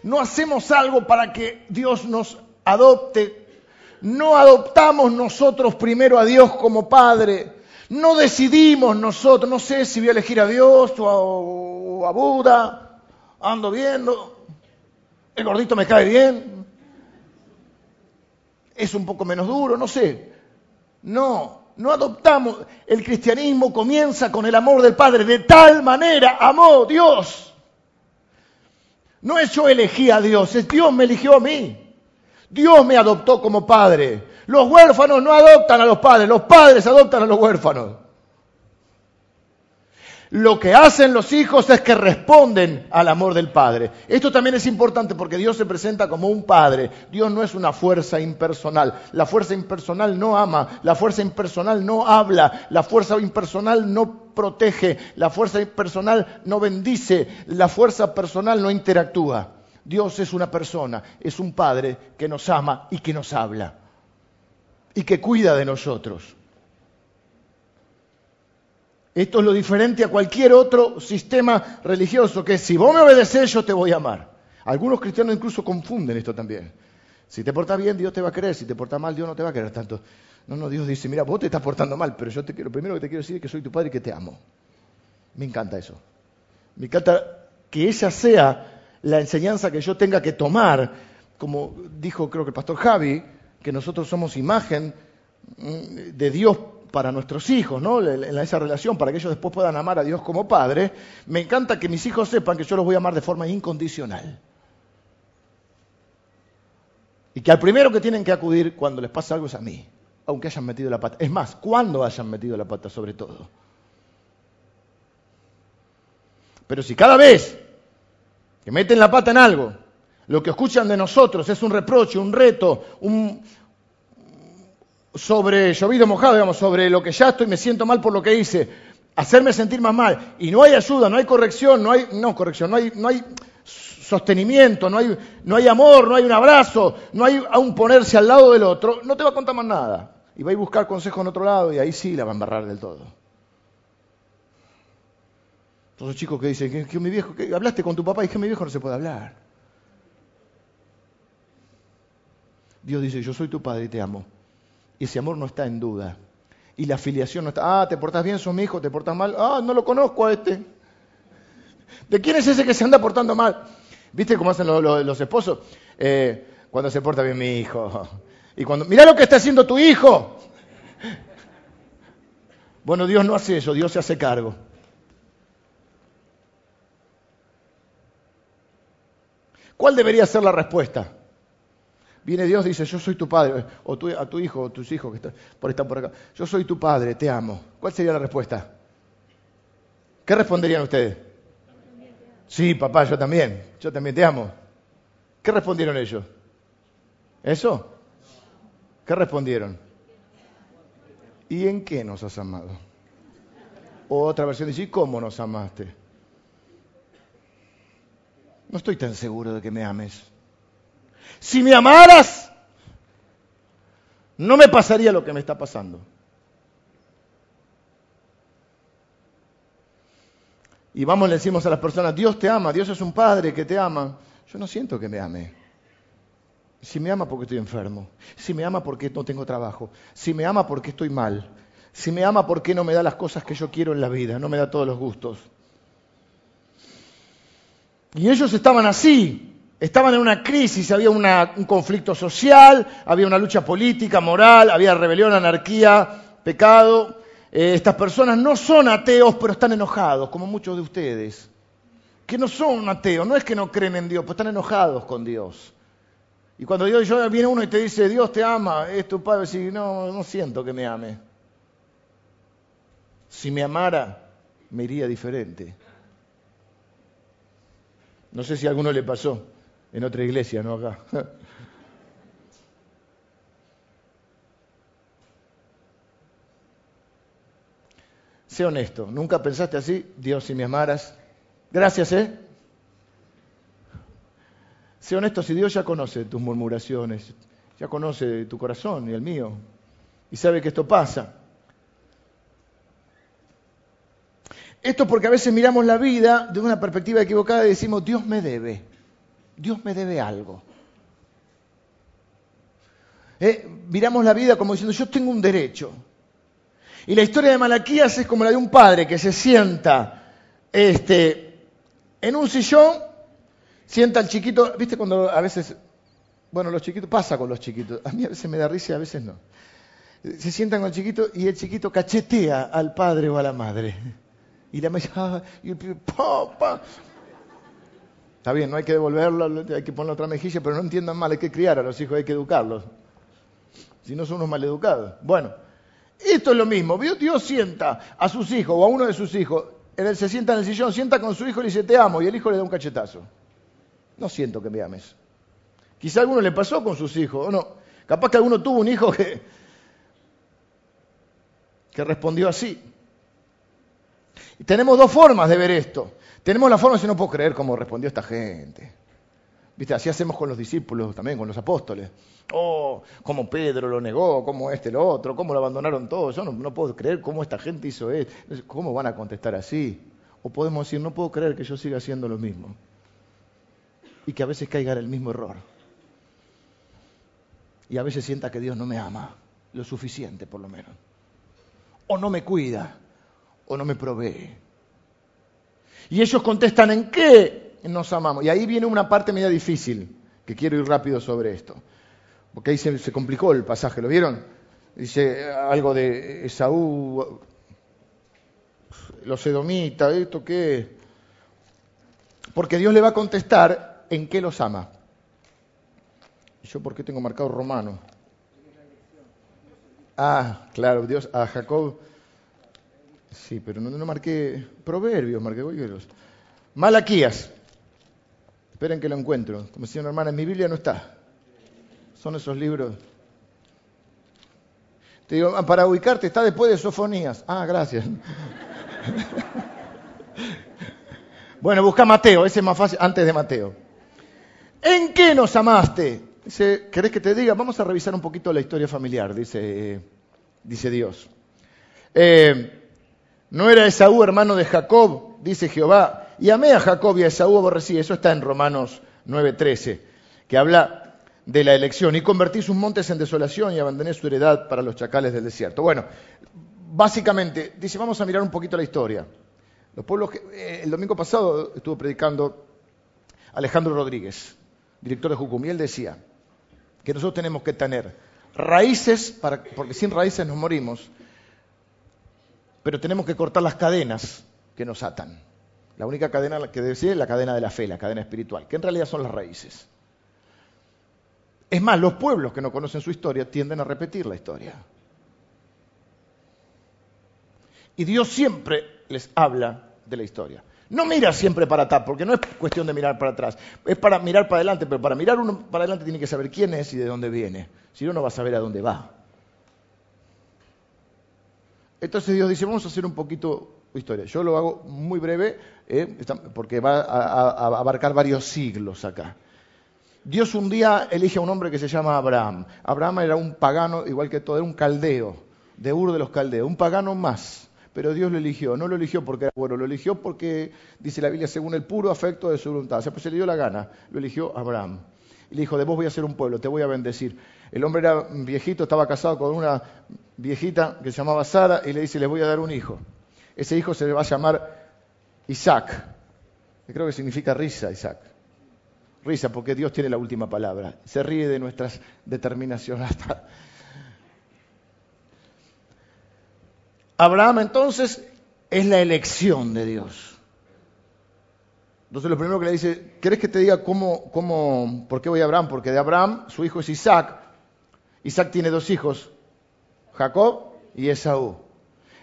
No hacemos algo para que Dios nos adopte. No adoptamos nosotros primero a Dios como Padre. No decidimos nosotros, no sé si voy a elegir a Dios o a, Buda. Ando viendo. El gordito me cae bien es un poco menos duro, no sé. No, no adoptamos. El cristianismo comienza con el amor del Padre. De tal manera amó Dios. No es yo elegí a Dios, es Dios me eligió a mí. Dios me adoptó como padre. Los huérfanos no adoptan a los padres, los padres adoptan a los huérfanos. Lo que hacen los hijos es que responden al amor del Padre. Esto también es importante porque Dios se presenta como un Padre. Dios no es una fuerza impersonal. La fuerza impersonal no ama, la fuerza impersonal no habla, la fuerza impersonal no protege, la fuerza impersonal no bendice, la fuerza personal no interactúa. Dios es una persona, es un Padre que nos ama y que nos habla y que cuida de nosotros. Esto es lo diferente a cualquier otro sistema religioso, que si vos me obedeces yo te voy a amar. Algunos cristianos incluso confunden esto también. Si te portas bien, Dios te va a querer. Si te portas mal, Dios no te va a querer tanto. No, no, Dios dice, mira, vos te estás portando mal, pero yo te quiero, primero que te quiero decir es que soy tu padre y que te amo. Me encanta eso. Me encanta que esa sea la enseñanza que yo tenga que tomar, como dijo creo que el pastor Javi, que nosotros somos imagen mm, de Dios para nuestros hijos, ¿no? En esa relación, para que ellos después puedan amar a Dios como Padre, me encanta que mis hijos sepan que yo los voy a amar de forma incondicional. Y que al primero que tienen que acudir cuando les pasa algo es a mí, aunque hayan metido la pata. Es más, cuando hayan metido la pata sobre todo. Pero si cada vez que meten la pata en algo, lo que escuchan de nosotros es un reproche, un reto, un, sobre llovido mojado, digamos, sobre lo que ya estoy, me siento mal por lo que hice, hacerme sentir más mal, y no hay ayuda, no hay corrección, no hay, no corrección, no hay, no hay sostenimiento, no hay, no hay amor, no hay un abrazo, no hay aún ponerse al lado del otro, no te va a contar más nada. Y va a buscar consejo en otro lado y ahí sí la va a embarrar del todo. Todos los chicos que dicen que, mi viejo, que hablaste con tu papá y que mi viejo no se puede hablar. Dios dice, yo soy tu padre y te amo. Y ese amor no está en duda. Y la afiliación no está, ah, te portas bien, sos mi hijo, te portas mal, ah, no lo conozco a este. ¿De quién es ese que se anda portando mal? ¿Viste cómo hacen los, esposos? Eh, cuando se porta bien mi hijo. Y cuando, mira lo que está haciendo tu hijo. Bueno, Dios no hace eso, Dios se hace cargo. ¿Cuál debería ser la respuesta? Viene Dios dice, yo soy tu padre, o a tu hijo, o tus hijos que están por, están por acá, yo soy tu padre, te amo. ¿Cuál sería la respuesta? ¿Qué responderían ustedes? Sí, papá, yo también, yo también te amo. ¿Qué respondieron ellos? ¿Eso? ¿Qué respondieron? ¿Y en qué nos has amado? O otra versión dice, ¿y cómo nos amaste? No estoy tan seguro de que me ames. Si me amaras, no me pasaría lo que me está pasando. Y vamos, le decimos a las personas, Dios te ama, Dios es un padre que te ama. Yo no siento que me ame. Si me ama porque estoy enfermo, si me ama porque no tengo trabajo, si me ama porque estoy mal, si me ama porque no me da las cosas que yo quiero en la vida, no me da todos los gustos. Y ellos estaban así, estaban en una crisis, había un conflicto social, había una lucha política, moral, había rebelión, anarquía, pecado. Eh, estas personas no son ateos, pero están enojados, como muchos de ustedes. Que no son ateos, no es que no creen en Dios, pero están enojados con Dios. Y cuando Dios viene uno y te dice, Dios te ama, es tu padre, si no, no siento que me ame. Si me amara, me iría diferente. No sé si a alguno le pasó en otra iglesia, no acá. sé honesto, ¿nunca pensaste así? Dios, si me amaras. Gracias, ¿eh? Sé honesto, si Dios ya conoce tus murmuraciones, ya conoce tu corazón y el mío, y sabe que esto pasa. Esto porque a veces miramos la vida de una perspectiva equivocada y decimos, Dios me debe, Dios me debe algo. Eh, miramos la vida como diciendo, yo tengo un derecho. Y la historia de Malaquías es como la de un padre que se sienta este, en un sillón, sienta al chiquito, viste cuando a veces, bueno, los chiquitos, pasa con los chiquitos, a mí a veces me da risa y a veces no. Se sientan con el chiquito y el chiquito cachetea al padre o a la madre. Y la mejilla, y el pibe, ¡pa, Está bien, no hay que devolverlo, hay que poner otra mejilla, pero no entiendan mal, hay que criar a los hijos, hay que educarlos. Si no son unos maleducados. Bueno, esto es lo mismo. Dios sienta a sus hijos o a uno de sus hijos, él se sienta en el sillón, sienta con su hijo y le dice, te amo, y el hijo le da un cachetazo. No siento que me ames. Quizá a alguno le pasó con sus hijos, o no. Capaz que alguno tuvo un hijo que, que respondió así. Y tenemos dos formas de ver esto. Tenemos la forma decir, no puedo creer cómo respondió esta gente. ¿Viste? Así hacemos con los discípulos también, con los apóstoles. Oh, cómo Pedro lo negó, cómo este lo otro, cómo lo abandonaron todos. Yo no, no puedo creer cómo esta gente hizo esto. ¿Cómo van a contestar así? O podemos decir, no puedo creer que yo siga haciendo lo mismo. Y que a veces caiga en el mismo error. Y a veces sienta que Dios no me ama, lo suficiente por lo menos. O no me cuida o no me provee. Y ellos contestan en qué nos amamos. Y ahí viene una parte media difícil, que quiero ir rápido sobre esto. Porque ahí se, complicó el pasaje, ¿lo vieron? Dice algo de Esaú, los edomitas, ¿esto qué? Porque Dios le va a contestar en qué los ama. ¿Y yo por qué tengo marcado romano? Ah, claro, Dios a Jacob Sí, pero no, no marqué proverbios, marqué proverbios. Malaquías. Esperen que lo encuentro. Como decía una hermana, en mi Biblia no está. Son esos libros. Te digo, ah, para ubicarte está después de Sofonías. Ah, gracias. bueno, busca Mateo, ese es más fácil, antes de Mateo. ¿En qué nos amaste? Dice, ¿querés que te diga? Vamos a revisar un poquito la historia familiar, dice, dice Dios. Eh, ¿No era Esaú hermano de Jacob? Dice Jehová. Y amé a Jacob y a Esaú aborrecí. Eso está en Romanos 9:13, que habla de la elección. Y convertí sus montes en desolación y abandoné su heredad para los chacales del desierto. Bueno, básicamente, dice, vamos a mirar un poquito la historia. Los pueblos que, eh, el domingo pasado estuvo predicando Alejandro Rodríguez, director de Jucum, y él decía que nosotros tenemos que tener raíces, porque sin raíces nos morimos, pero tenemos que cortar las cadenas que nos atan. La única cadena que decir es la cadena de la fe, la cadena espiritual, que en realidad son las raíces. Es más, los pueblos que no conocen su historia tienden a repetir la historia. Y Dios siempre les habla de la historia. No mira siempre para atrás, porque no es cuestión de mirar para atrás, es para mirar para adelante, pero para mirar uno para adelante tiene que saber quién es y de dónde viene. Si no, no va a saber a dónde va. Entonces Dios dice, vamos a hacer un poquito de historia. Yo lo hago muy breve, eh, porque va a, abarcar varios siglos acá. Dios un día elige a un hombre que se llama Abraham. Abraham era un pagano, igual que todo, era un caldeo, de Ur de los caldeos, un pagano más pero Dios lo eligió. No lo eligió porque era bueno, lo eligió porque, dice la Biblia, según el puro afecto de su voluntad. O sea, pues se le dio la gana. Lo eligió Abraham. Y le dijo, de vos voy a ser un pueblo, te voy a bendecir. El hombre era viejito, estaba casado con una viejita que se llamaba Sara y le dice, le voy a dar un hijo. Ese hijo se le va a llamar Isaac. Que creo que significa risa, Isaac. Risa, porque Dios tiene la última palabra. Se ríe de nuestras determinaciones hasta Abraham entonces es la elección de Dios. Entonces lo primero que le dice, ¿querés que te diga cómo, cómo, por qué voy a Abraham? Porque de Abraham su hijo es Isaac. Isaac tiene dos hijos, Jacob y Esaú.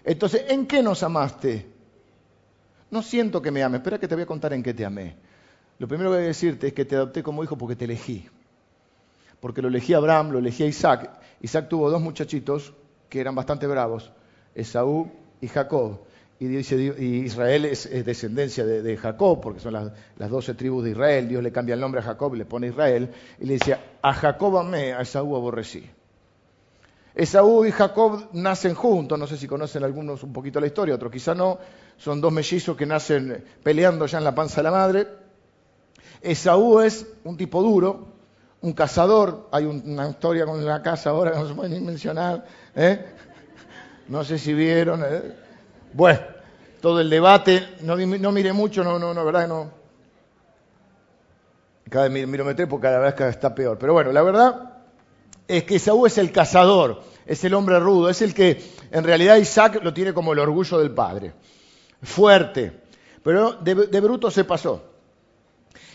Entonces, ¿en qué nos amaste? No siento que me ames, espera que te voy a contar en qué te amé. Lo primero que voy a decirte es que te adopté como hijo porque te elegí. Porque lo elegí a Abraham, lo elegí a Isaac. Isaac tuvo dos muchachitos que eran bastante bravos. Esaú y Jacob. Y, dice, Israel es, descendencia de, Jacob, porque son las, doce tribus de Israel. Dios le cambia el nombre a Jacob y le pone Israel. Y le dice, a Jacob amé, a Esaú aborrecí. Esaú y Jacob nacen juntos, no sé si conocen algunos un poquito la historia, otros quizá no. Son dos mellizos que nacen peleando ya en la panza de la madre. Esaú es un tipo duro, un cazador. Hay una historia con la casa ahora que no se puede ni mencionar. ¿eh? No sé si vieron. ¿eh? Bueno, todo el debate, no, no miré mucho, no, no, no, verdad no. Cada vez miro meter porque cada vez está peor. Pero bueno, la verdad es que Saúl es el cazador, es el hombre rudo, es el que en realidad Isaac lo tiene como el orgullo del padre. Fuerte, pero de bruto se pasó.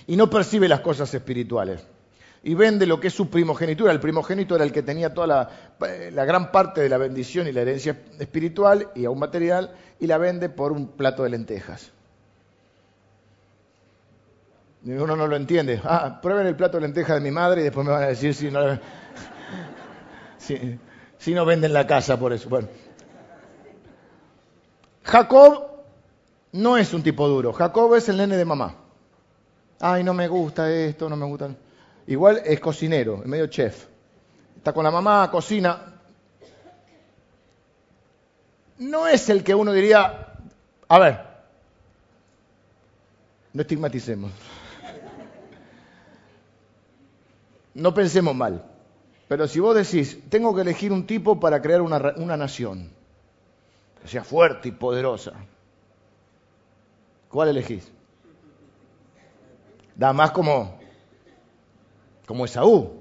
Y no percibe las cosas espirituales y vende lo que es su primogenitura. El primogénito era el que tenía toda la, gran parte de la bendición y la herencia espiritual y aún material, y la vende por un plato de lentejas. Y uno no lo entiende. Ah, prueben el plato de lentejas de mi madre y después me van a decir si no, si, si no venden la casa por eso. Bueno. Jacob no es un tipo duro. Jacob es el nene de mamá. Ay, no me gusta esto, no me gusta. Igual es cocinero, es medio chef. Está con la mamá, cocina. No es el que uno diría, a ver, no estigmaticemos. No pensemos mal. Pero si vos decís, tengo que elegir un tipo para crear una, una nación, que sea fuerte y poderosa, ¿cuál elegís? Da más como como Esaú.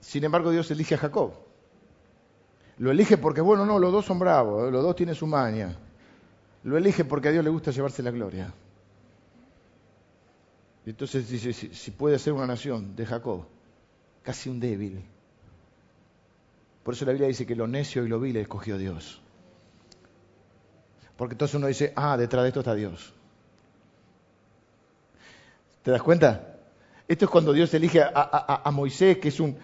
Sin embargo, Dios elige a Jacob. Lo elige porque, bueno, no, los dos son bravos, ¿eh? los dos tienen su maña. Lo elige porque a Dios le gusta llevarse la gloria. Entonces dice, si, puede ser una nación de Jacob, casi un débil. Por eso la Biblia dice que lo necio y lo vil escogió Dios. Porque entonces uno dice, ah, detrás de esto está Dios. ¿Te das cuenta? Esto es cuando Dios elige a, Moisés, que es un,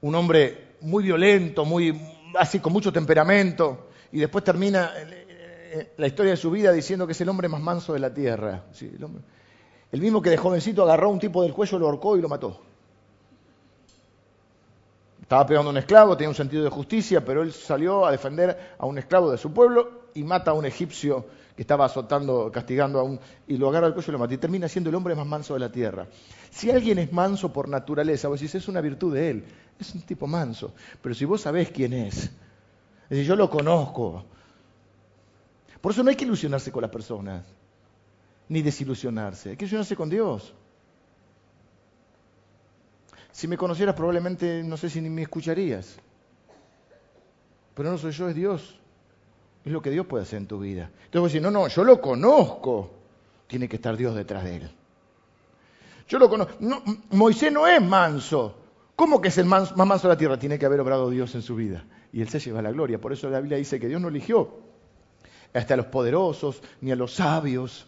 un, hombre muy violento, muy, así con mucho temperamento, y después termina la historia de su vida diciendo que es el hombre más manso de la tierra. el, mismo que de jovencito agarró a un tipo del cuello, lo ahorcó y lo mató. Estaba pegando a un esclavo, tenía un sentido de justicia, pero él salió a defender a un esclavo de su pueblo y mata a un egipcio estaba azotando, castigando a un... y lo agarra al cuello y lo mata. Y termina siendo el hombre más manso de la tierra. Si alguien es manso por naturaleza, vos decís, es una virtud de él, es un tipo manso. Pero si vos sabés quién es, es decir, yo lo conozco. Por eso no hay que ilusionarse con las personas, ni desilusionarse, hay que ilusionarse con Dios. Si me conocieras probablemente no sé si ni me escucharías. Pero no soy yo, es Dios. Es lo que Dios puede hacer en tu vida. Entonces vos decís, no, no, yo lo conozco. Tiene que estar Dios detrás de él. Yo lo conozco. Moisés no es manso. ¿Cómo que es el más manso de la tierra? Tiene que haber obrado Dios en su vida. Y él se lleva la gloria. Por eso la Biblia dice que Dios no eligió hasta a los poderosos ni a los sabios,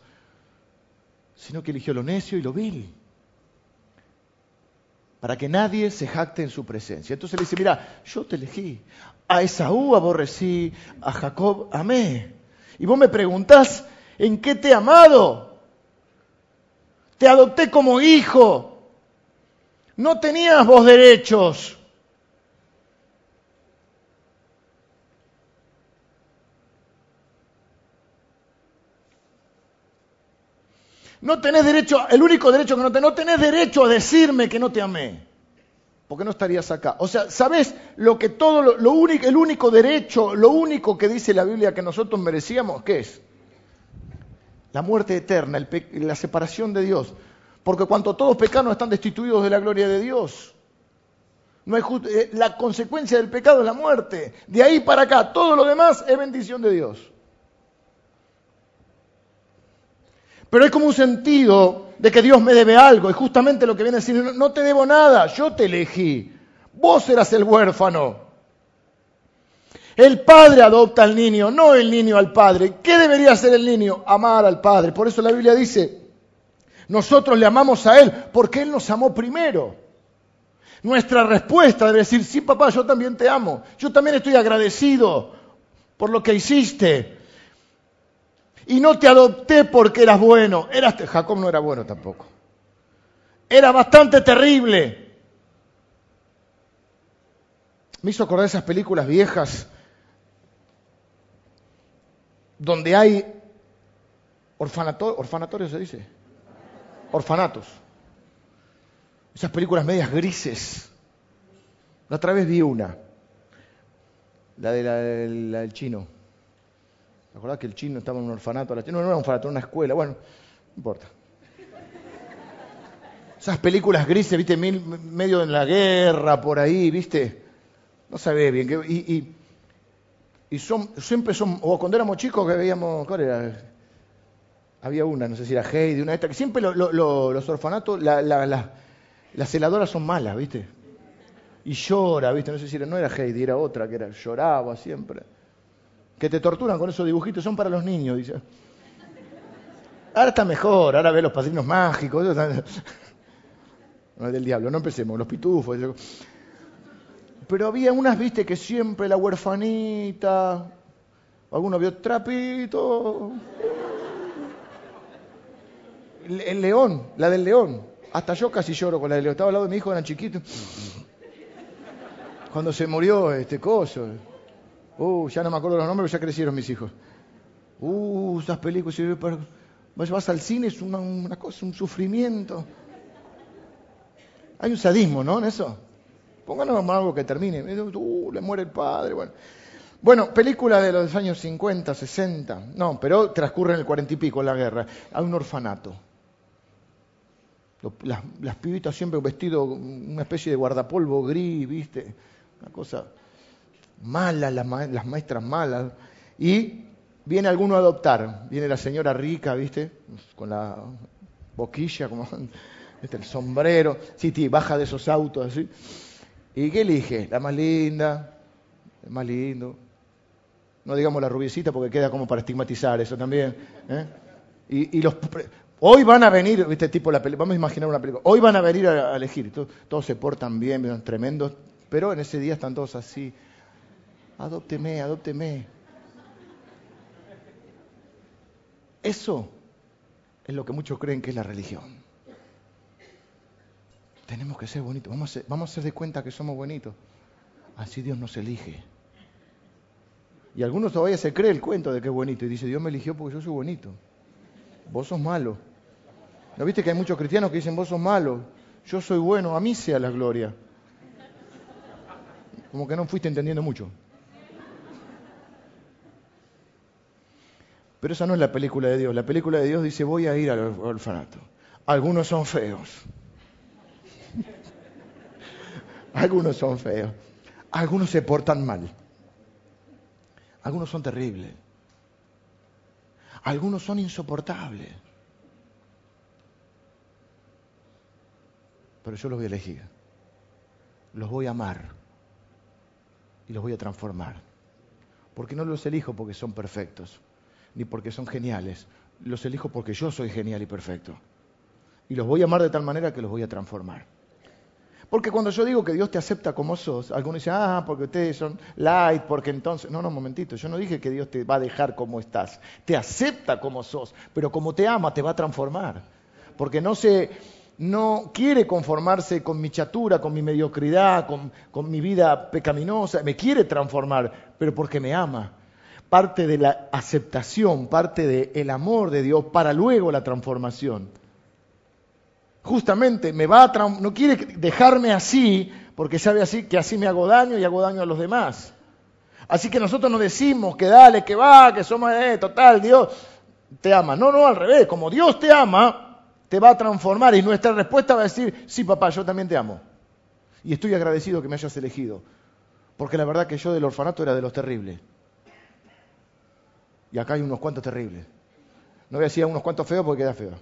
sino que eligió lo necio y lo vil. Para que nadie se jacte en su presencia. Entonces le dice, mira, yo te elegí. A Esaú aborrecí, a Jacob amé. Y vos me preguntás, ¿en qué te he amado? Te adopté como hijo. No tenías vos derechos. No tenés derecho, el único derecho que no tenés, no tenés derecho a decirme que no te amé. Porque no estarías acá. O sea, ¿sabes lo que todo, lo, único, el único derecho, lo único que dice la Biblia que nosotros merecíamos? ¿Qué es? la muerte eterna, la separación de Dios. Porque cuanto todos pecados están destituidos de la gloria de Dios. No hay eh, la consecuencia del pecado es la muerte. De ahí para acá, todo lo demás es bendición de Dios. Pero hay como un sentido de que Dios me debe algo. Y justamente lo que viene a decir, no te debo nada, yo te elegí. Vos eras el huérfano. El padre adopta al niño, no el niño al padre. ¿Qué debería hacer el niño? Amar al padre. Por eso la Biblia dice, nosotros le amamos a Él porque Él nos amó primero. Nuestra respuesta debe decir, sí papá, yo también te amo. Yo también estoy agradecido por lo que hiciste. Y no te adopté porque eras bueno. Eras, Jacob no era bueno tampoco. Era bastante terrible. Me hizo acordar esas películas viejas donde hay orfanatorios, se dice, orfanatos. Esas películas medias grises. La otra vez vi una, la, de la, del chino. ¿Te acordás que el chino estaba en un orfanato? No, no era un orfanato, era una escuela. Bueno, no importa. Esas películas grises, viste, medio en la guerra, por ahí, viste. No sabe bien. y, y son, siempre son, o cuando éramos chicos que veíamos, ¿cuál era? Había una, no sé si era Heidi, una de estas, que siempre los orfanatos, las celadoras son malas, ¿viste? Y llora, ¿viste? No sé si era, no era Heidi, era otra que era, lloraba siempre. Que te torturan con esos dibujitos, son para los niños, dice. Ahora está mejor, ahora ve los padrinos mágicos. No es del diablo, no empecemos, los pitufos pero había unas, viste, que siempre la huerfanita, alguno vio trapito. El, león, la del león. Hasta yo casi lloro con la del león. Estaba al lado de mi hijo, eran chiquitos. Cuando se murió este coso. Uh, ya no me acuerdo los nombres, ya crecieron mis hijos. Uh, esas películas. Vas al cine, es una, cosa, un sufrimiento. Hay un sadismo, ¿no? En eso. Pónganos algo que termine. Uh, le muere el padre. Bueno. bueno, película de los años 50, 60. No, pero transcurre en el cuarenta y pico la guerra. Hay un orfanato. Las, pibitas siempre vestido una especie de guardapolvo gris, ¿viste? Una cosa mala, las, maestras malas. Y viene alguno a adoptar. Viene la señora rica, ¿viste? Con la boquilla, como el sombrero. Sí, sí, baja de esos autos así. ¿Y qué elige? La más linda, el más lindo. No digamos la rubiecita porque queda como para estigmatizar eso también. ¿eh? Y, los, hoy van a venir, viste, tipo la vamos a imaginar una película. Hoy van a venir a, elegir. Todos, se portan bien, tremendos, pero en ese día están todos así. Adópteme, adópteme. Eso es lo que muchos creen que es la religión. Tenemos que ser bonitos. Vamos a, ser, a de cuenta que somos bonitos. Así Dios nos elige. Y algunos todavía se cree el cuento de que es bonito y dice, Dios me eligió porque yo soy bonito. Vos sos malo. ¿No viste que hay muchos cristianos que dicen, vos sos malo? Yo soy bueno, a mí sea la gloria. Como que no fuiste entendiendo mucho. Pero esa no es la película de Dios. La película de Dios dice, voy a ir al orfanato. Algunos son feos. Algunos son feos. Algunos se portan mal. Algunos son terribles. Algunos son insoportables. pero yo los voy a elegir. Los voy a amar y los voy a transformar. Porque no los elijo porque son perfectos, ni porque son geniales. Los elijo porque yo soy genial y perfecto. Y los voy a amar de tal manera que los voy a transformar. Porque cuando yo digo que Dios te acepta como sos, algunos dicen, ah, porque ustedes son light, porque entonces... No, no, un momentito, yo no dije que Dios te va a dejar como estás. Te acepta como sos, pero como te ama, te va a transformar. Porque no se no quiere conformarse con mi chatura, con mi mediocridad, con, mi vida pecaminosa, me quiere transformar, pero porque me ama. Parte de la aceptación, parte del amor de Dios para luego la transformación. Justamente me va a no quiere dejarme así porque sabe así que así me hago daño y hago daño a los demás. Así que nosotros no decimos que dale, que va, que somos eh, total, Dios te ama. No, no, al revés, como Dios te ama, te va a transformar y nuestra respuesta va a decir, sí papá, yo también te amo. Y estoy agradecido que me hayas elegido, porque la verdad que yo del orfanato era de los terribles. Y acá hay unos cuantos terribles. No voy a decir unos cuantos feos porque queda feo.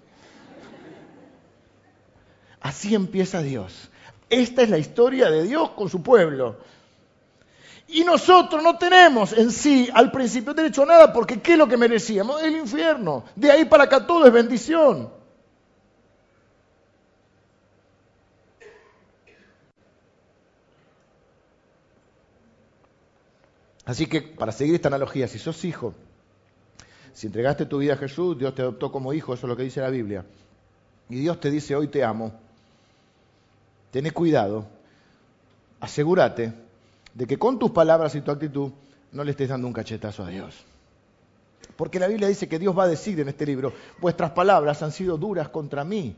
Así empieza Dios. Esta es la historia de Dios con su pueblo. Y nosotros no tenemos en sí al principio derecho a nada porque ¿qué es lo que merecíamos? El infierno. De ahí para acá todo es bendición. Así que, para seguir esta analogía, si sos hijo, si entregaste tu vida a Jesús, Dios te adoptó como hijo, eso es lo que dice la Biblia, y Dios te dice, hoy te amo, tenés cuidado, asegúrate de que con tus palabras y tu actitud no le estés dando un cachetazo a Dios. Porque la Biblia dice que Dios va a decir en este libro, vuestras palabras han sido duras contra mí.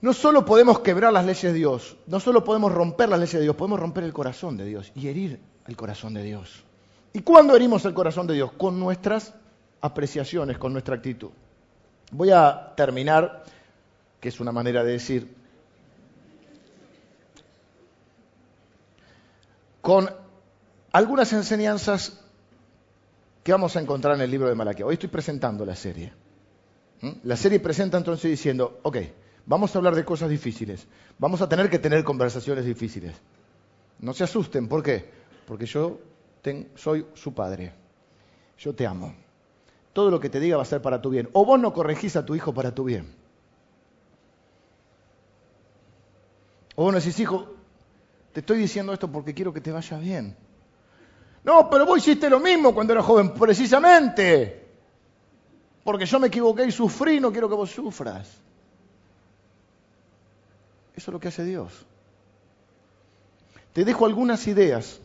No solo podemos quebrar las leyes de Dios, no solo podemos romper las leyes de Dios, podemos romper el corazón de Dios y herir el corazón de Dios. ¿Y cuándo herimos el corazón de Dios? Con nuestras apreciaciones, con nuestra actitud. Voy a terminar, que es una manera de decir, con algunas enseñanzas que vamos a encontrar en el libro de Malaquía. Hoy estoy presentando la serie. ¿Mm? La serie presenta entonces diciendo, ok, vamos a hablar de cosas difíciles, vamos a tener que tener conversaciones difíciles. No se asusten, ¿por qué? porque yo soy su padre. Yo te amo. Todo lo que te diga va a ser para tu bien. O vos no corregís a tu hijo para tu bien. O vos no decís, hijo, te estoy diciendo esto porque quiero que te vaya bien. No, pero vos hiciste lo mismo cuando eras joven, precisamente. Porque yo me equivoqué y sufrí, no quiero que vos sufras. Eso es lo que hace Dios. Te dejo algunas ideas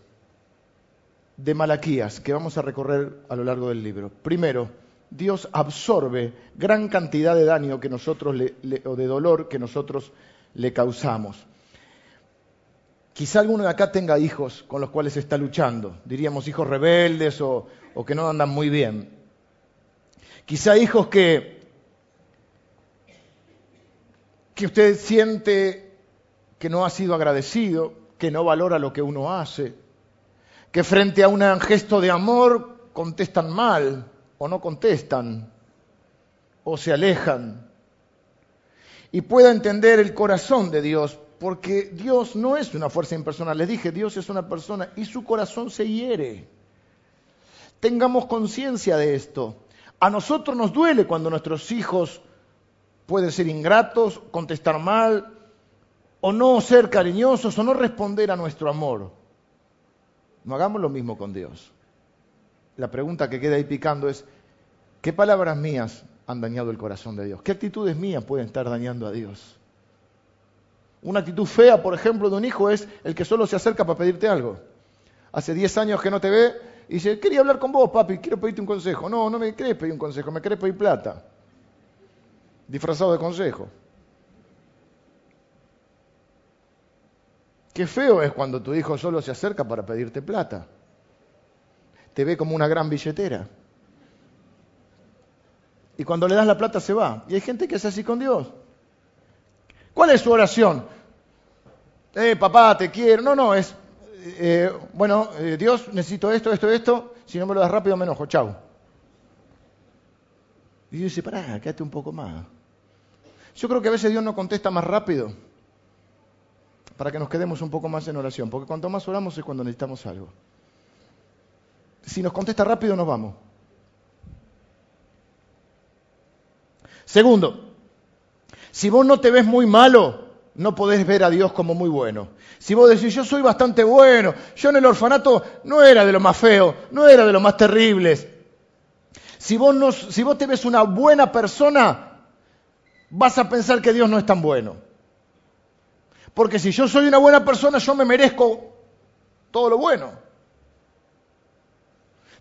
de Malaquías que vamos a recorrer a lo largo del libro. Primero, Dios absorbe gran cantidad de daño que nosotros o de dolor que nosotros le causamos. Quizá alguno de acá tenga hijos con los cuales está luchando, diríamos hijos rebeldes o, o que no andan muy bien. Quizá hijos que, que usted siente que no ha sido agradecido, que no valora lo que uno hace que frente a un gesto de amor contestan mal o no contestan o se alejan. Y pueda entender el corazón de Dios, porque Dios no es una fuerza impersonal. Les dije, Dios es una persona y su corazón se hiere. Tengamos conciencia de esto. A nosotros nos duele cuando nuestros hijos pueden ser ingratos, contestar mal, o no ser cariñosos, o no responder a nuestro amor. No hagamos lo mismo con Dios. La pregunta que queda ahí picando es, ¿qué palabras mías han dañado el corazón de Dios? ¿Qué actitudes mías pueden estar dañando a Dios? Una actitud fea, por ejemplo, de un hijo es el que solo se acerca para pedirte algo. Hace 10 años que no te ve y dice, quería hablar con vos, papi, quiero pedirte un consejo. No, no me querés pedir un consejo, me querés pedir plata. Disfrazado de consejo. Qué feo es cuando tu hijo solo se acerca para pedirte plata. Te ve como una gran billetera. Y cuando le das la plata se va. Y hay gente que es así con Dios. ¿Cuál es su oración? Eh, papá, te quiero. No, no, es, eh, bueno, eh, Dios, necesito esto, esto, esto. Si no me lo das rápido, me enojo. Chau. Y dice, pará, quédate un poco más. Yo creo que a veces Dios no contesta más rápido para que nos quedemos un poco más en oración, porque cuanto más oramos es cuando necesitamos algo. Si nos contesta rápido nos vamos. Segundo, si vos no te ves muy malo, no podés ver a Dios como muy bueno. Si vos decís, yo soy bastante bueno, yo en el orfanato no era de lo más feo, no era de los más terribles. Si vos, no, si vos te ves una buena persona, vas a pensar que Dios no es tan bueno. Porque si yo soy una buena persona, yo me merezco todo lo bueno.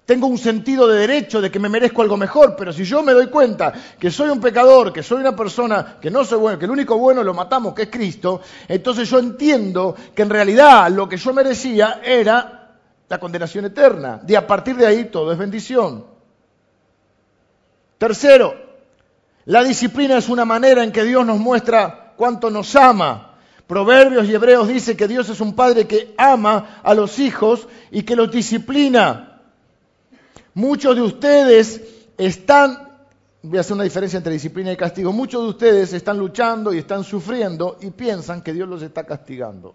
Tengo un sentido de derecho de que me merezco algo mejor, pero si yo me doy cuenta que soy un pecador, que soy una persona que no soy bueno, que el único bueno lo matamos, que es Cristo, entonces yo entiendo que en realidad lo que yo merecía era la condenación eterna. Y a partir de ahí todo es bendición. Tercero, la disciplina es una manera en que Dios nos muestra cuánto nos ama. Proverbios y Hebreos dice que Dios es un padre que ama a los hijos y que los disciplina. Muchos de ustedes están, voy a hacer una diferencia entre disciplina y castigo, muchos de ustedes están luchando y están sufriendo y piensan que Dios los está castigando.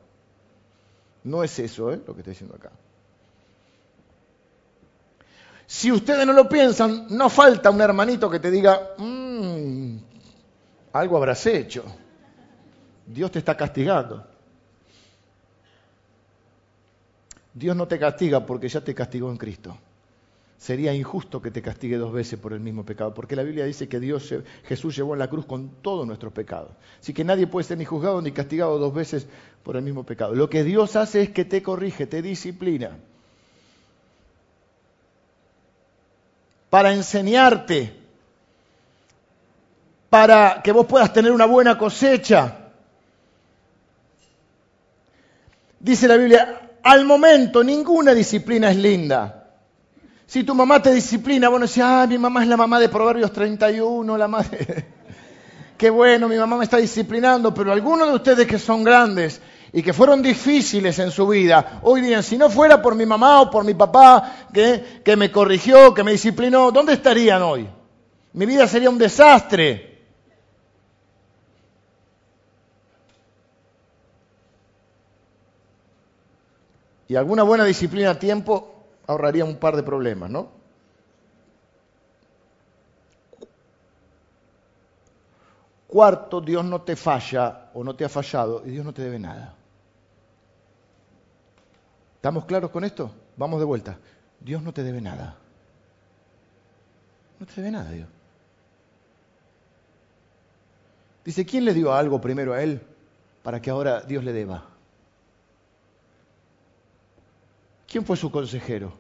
No es eso ¿eh? lo que estoy diciendo acá. Si ustedes no lo piensan, no falta un hermanito que te diga, mmm, algo habrás hecho. Dios te está castigando. Dios no te castiga porque ya te castigó en Cristo sería injusto que te castigue dos veces por el mismo pecado, porque la Biblia dice que Dios, Jesús llevó en la cruz con todos nuestros pecados. Así que nadie puede ser ni juzgado ni castigado dos veces por el mismo pecado. Lo que Dios hace es que te corrige, te disciplina. Para enseñarte, para que vos puedas tener una buena cosecha. Dice la Biblia, al momento ninguna disciplina es linda si tu mamá te disciplina, bueno, decís, ah, mi mamá es la mamá de Proverbios 31, la madre. Qué bueno, mi mamá me está disciplinando, pero algunos de ustedes que son grandes y que fueron difíciles en su vida, hoy día, si no fuera por mi mamá o por mi papá que, que me corrigió, que me disciplinó, ¿dónde estarían hoy? Mi vida sería un desastre. Y alguna buena disciplina a tiempo ahorraría un par de problemas, ¿no? Cuarto, Dios no te falla o no te ha fallado y Dios no te debe nada. ¿Estamos claros con esto? Vamos de vuelta. Dios no te debe nada. No te debe nada, Dios. Dice, ¿quién le dio algo primero a Él para que ahora Dios le deba? ¿Quién fue su consejero?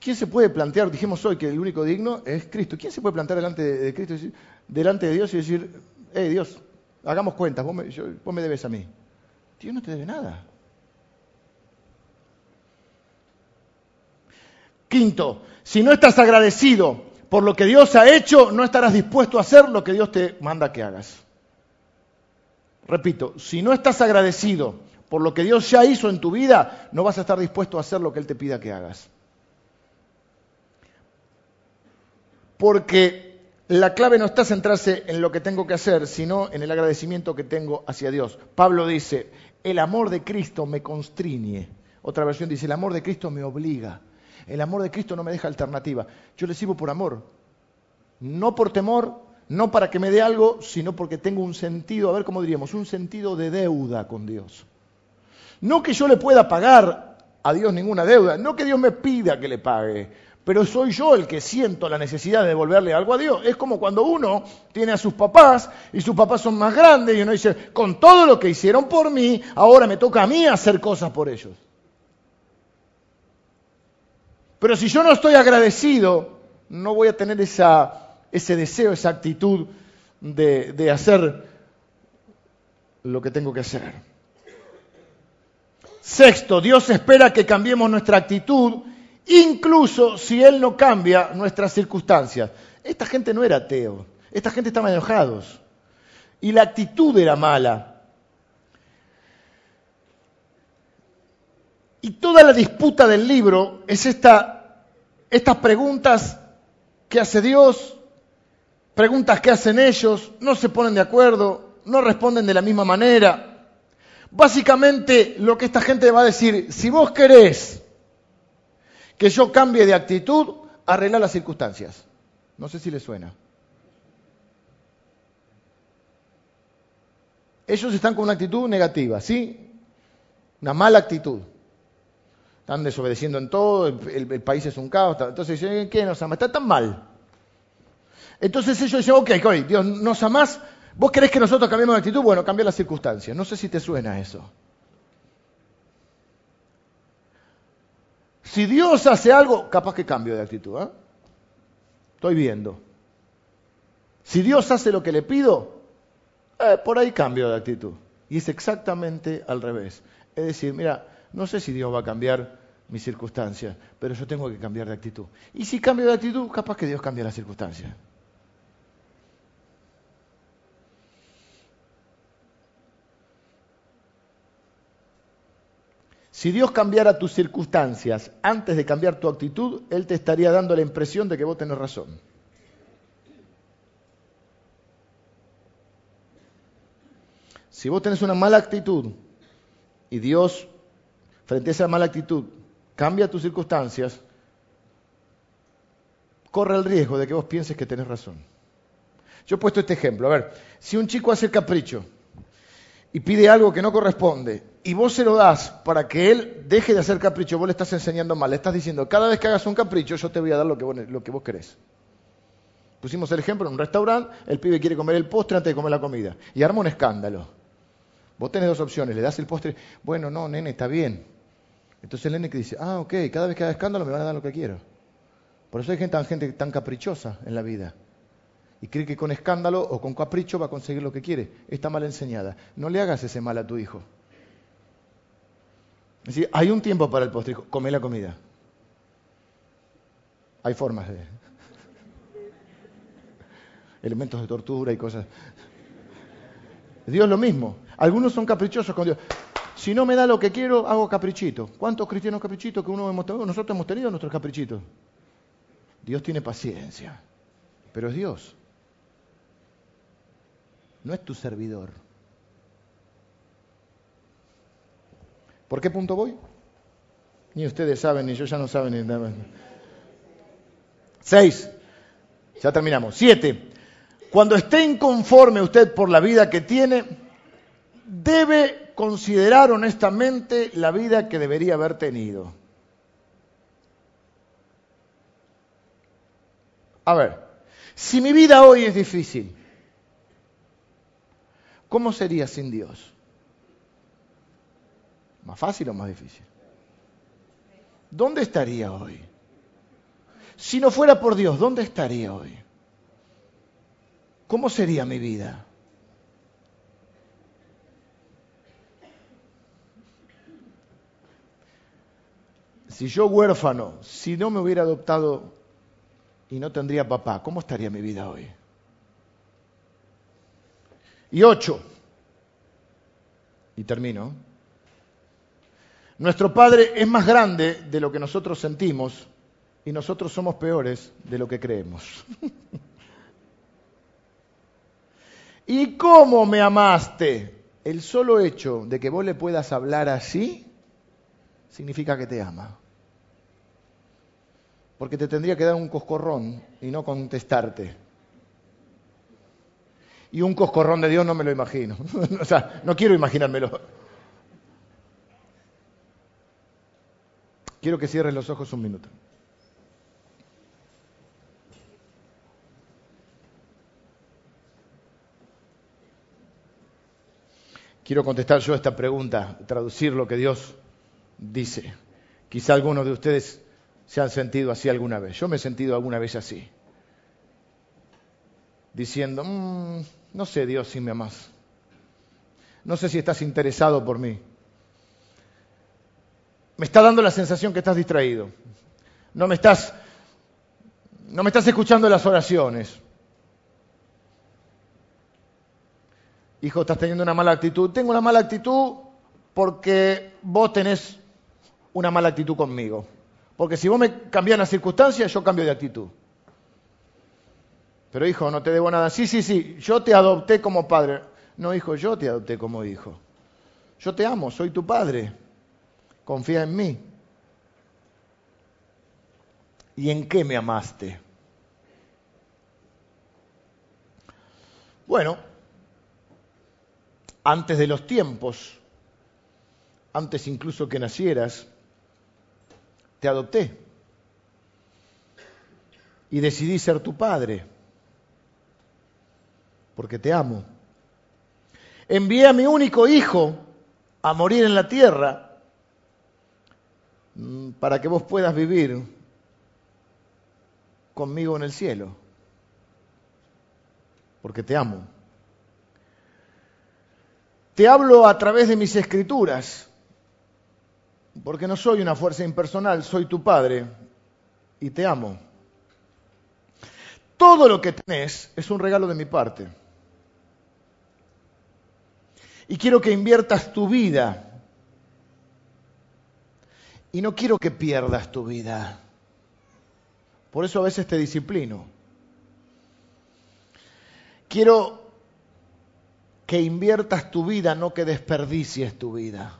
¿Quién se puede plantear, dijimos hoy que el único digno es Cristo, ¿quién se puede plantear delante de, Cristo, delante de Dios y decir, hey Dios, hagamos cuentas, vos me, me debes a mí? Dios no te debe nada. Quinto, si no estás agradecido por lo que Dios ha hecho, no estarás dispuesto a hacer lo que Dios te manda que hagas. Repito, si no estás agradecido por lo que Dios ya hizo en tu vida, no vas a estar dispuesto a hacer lo que Él te pida que hagas. Porque la clave no está centrarse en lo que tengo que hacer, sino en el agradecimiento que tengo hacia Dios. Pablo dice, el amor de Cristo me constriñe. Otra versión dice, el amor de Cristo me obliga. El amor de Cristo no me deja alternativa. Yo le sirvo por amor. No por temor, no para que me dé algo, sino porque tengo un sentido, a ver cómo diríamos, un sentido de deuda con Dios. No que yo le pueda pagar a Dios ninguna deuda, no que Dios me pida que le pague, pero soy yo el que siento la necesidad de devolverle algo a Dios. Es como cuando uno tiene a sus papás y sus papás son más grandes y uno dice, con todo lo que hicieron por mí, ahora me toca a mí hacer cosas por ellos. Pero si yo no estoy agradecido, no voy a tener esa, ese deseo, esa actitud de, de hacer lo que tengo que hacer. Sexto, Dios espera que cambiemos nuestra actitud, incluso si Él no cambia nuestras circunstancias. Esta gente no era ateo, esta gente estaba enojados. Y la actitud era mala. Y toda la disputa del libro es esta, estas preguntas que hace Dios, preguntas que hacen ellos, no se ponen de acuerdo, no responden de la misma manera. Básicamente lo que esta gente va a decir, si vos querés que yo cambie de actitud, arregla las circunstancias. No sé si les suena. Ellos están con una actitud negativa, ¿sí? Una mala actitud. Están desobedeciendo en todo, el, país es un caos. Entonces dicen, ¿qué nos ama? Está tan mal. Entonces ellos dicen, ok, ok, Dios nos amás. ¿Vos querés que nosotros cambiemos de actitud? Bueno, cambia las circunstancias. No sé si te suena eso. Si Dios hace algo, capaz que cambio de actitud. ¿eh? Estoy viendo. Si Dios hace lo que le pido, eh, por ahí cambio de actitud. Y es exactamente al revés. Es decir, mira, no sé si Dios va a cambiar mis circunstancias, pero yo tengo que cambiar de actitud. Y si cambio de actitud, capaz que Dios cambia las circunstancias. Si Dios cambiara tus circunstancias antes de cambiar tu actitud, Él te estaría dando la impresión de que vos tenés razón. Si vos tenés una mala actitud y Dios, frente a esa mala actitud, cambia tus circunstancias, corre el riesgo de que vos pienses que tenés razón. Yo he puesto este ejemplo. A ver, si un chico hace capricho y pide algo que no corresponde y vos se lo das para que él deje de hacer capricho, vos le estás enseñando mal. Le estás diciendo, cada vez que hagas un capricho, yo te voy a dar lo que vos, lo que vos querés. Pusimos el ejemplo en un restaurante, el pibe quiere comer el postre antes de comer la comida y arma un escándalo. Vos tenés dos opciones, le das el postre, bueno, no, nene, está bien. Entonces el nene que dice, ah, ok, cada vez que haga escándalo me van a dar lo que quiero. Por eso hay gente, gente tan caprichosa en la vida. Y cree que con escándalo o con capricho va a conseguir lo que quiere. Está mal enseñada. No le hagas ese mal a tu hijo. Decir, hay un tiempo para el postre, come la comida. Hay formas de... Elementos de tortura y cosas. Dios lo mismo. Algunos son caprichosos con Dios. Si no me da lo que quiero, hago caprichito. ¿Cuántos cristianos caprichitos que uno hemos tenido? Nosotros hemos tenido nuestros caprichitos. Dios tiene paciencia, pero es Dios. No es tu servidor. ¿Por qué punto voy? Ni ustedes saben, ni yo ya no saben. Ni. Seis. Ya terminamos. Siete. Cuando esté inconforme usted por la vida que tiene, debe considerar honestamente la vida que debería haber tenido. A ver, si mi vida hoy es difícil, ¿cómo sería sin Dios? ¿Más fácil o más difícil? ¿Dónde estaría hoy? Si no fuera por Dios, ¿dónde estaría hoy? ¿Cómo sería mi vida? Si yo huérfano, si no me hubiera adoptado y no tendría papá, ¿cómo estaría mi vida hoy? Y ocho, y termino, nuestro Padre es más grande de lo que nosotros sentimos y nosotros somos peores de lo que creemos. ¿Y cómo me amaste? El solo hecho de que vos le puedas hablar así significa que te ama porque te tendría que dar un coscorrón y no contestarte. Y un coscorrón de Dios no me lo imagino. o sea, no quiero imaginármelo. Quiero que cierres los ojos un minuto. Quiero contestar yo esta pregunta, traducir lo que Dios dice. Quizá algunos de ustedes se han sentido así alguna vez. Yo me he sentido alguna vez así. Diciendo, mm, no sé Dios si me amas. No sé si estás interesado por mí. Me está dando la sensación que estás distraído. No me estás, no me estás escuchando las oraciones. Hijo, estás teniendo una mala actitud. Tengo una mala actitud porque vos tenés una mala actitud conmigo. Porque si vos me cambias las circunstancias, yo cambio de actitud. Pero hijo, no te debo nada. Sí, sí, sí, yo te adopté como padre. No, hijo, yo te adopté como hijo. Yo te amo, soy tu padre. Confía en mí. ¿Y en qué me amaste? Bueno, antes de los tiempos, antes incluso que nacieras, te adopté y decidí ser tu padre, porque te amo. Envié a mi único hijo a morir en la tierra para que vos puedas vivir conmigo en el cielo, porque te amo. Te hablo a través de mis escrituras, porque no soy una fuerza impersonal, soy tu Padre y te amo. Todo lo que tenés es un regalo de mi parte. Y quiero que inviertas tu vida. Y no quiero que pierdas tu vida. Por eso a veces te disciplino. Quiero que inviertas tu vida, no que desperdicies tu vida.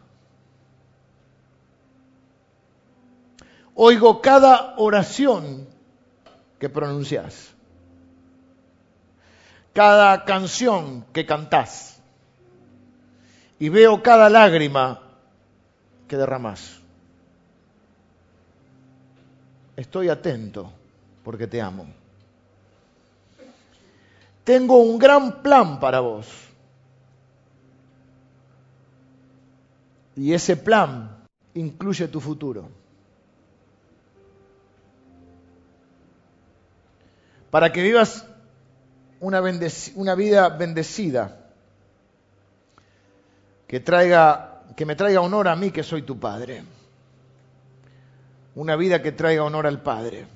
Oigo cada oración que pronuncias, cada canción que cantás, y veo cada lágrima que derramás. Estoy atento porque te amo. Tengo un gran plan para vos. Y ese plan incluye tu futuro. Para que vivas una, vida bendecida, que, traiga, que me traiga honor a mí que soy tu Padre. Una vida que traiga honor al Padre.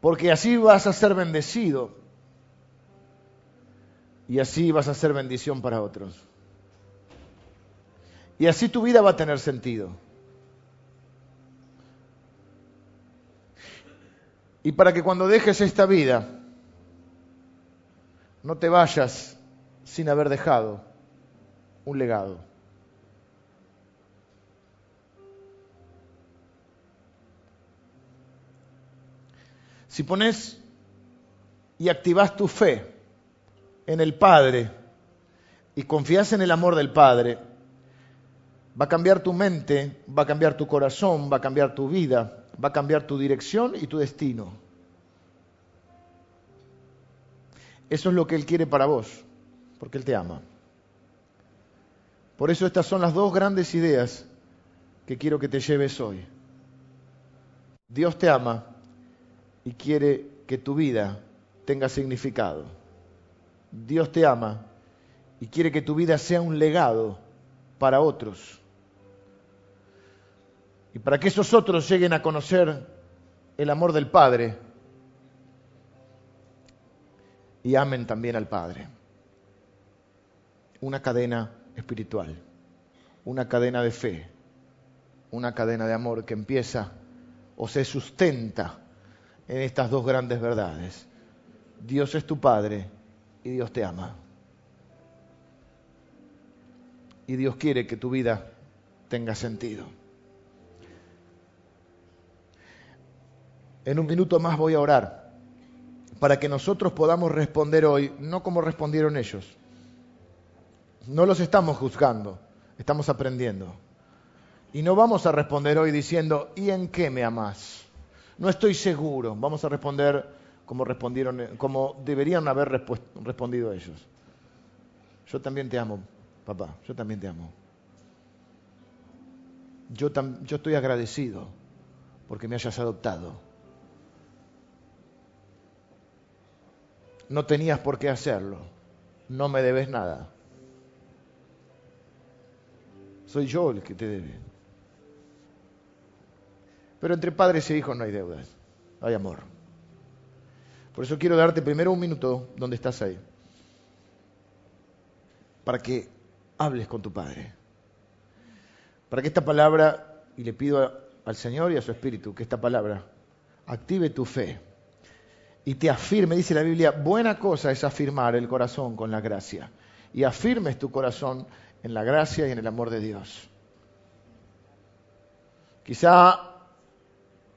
Porque así vas a ser bendecido y así vas a ser bendición para otros. Y así tu vida va a tener sentido. Y para que cuando dejes esta vida, no te vayas sin haber dejado un legado. Si pones y activas tu fe en el Padre y confías en el amor del Padre, va a cambiar tu mente, va a cambiar tu corazón, va a cambiar tu vida, va a cambiar tu dirección y tu destino. Eso es lo que Él quiere para vos, porque Él te ama. Por eso estas son las dos grandes ideas que quiero que te lleves hoy. Dios te ama y quiere que tu vida tenga significado. Dios te ama y quiere que tu vida sea un legado para otros. Y para que esos otros lleguen a conocer el amor del Padre y amen también al Padre. Una cadena espiritual, una cadena de fe, una cadena de amor que empieza o se sustenta en estas dos grandes verdades. Dios es tu Padre y Dios te ama. Y Dios quiere que tu vida tenga sentido. En un minuto más voy a orar para que nosotros podamos responder hoy, no como respondieron ellos. No los estamos juzgando, estamos aprendiendo. Y no vamos a responder hoy diciendo, ¿y en qué me amas? No estoy seguro. Vamos a responder como respondieron, como deberían haber respondido ellos. Yo también te amo, papá, yo también te amo. Yo, yo estoy agradecido porque me hayas adoptado. No tenías por qué hacerlo. No me debes nada. Soy yo el que te debe. Pero entre padres e hijos no hay deudas, hay amor. Por eso quiero darte primero un minuto donde estás ahí, para que hables con tu Padre, para que esta palabra, y le pido al Señor y a su Espíritu, que esta palabra active tu fe y te afirme, dice la Biblia, buena cosa es afirmar el corazón con la gracia y afirmes tu corazón en la gracia y en el amor de Dios. Quizá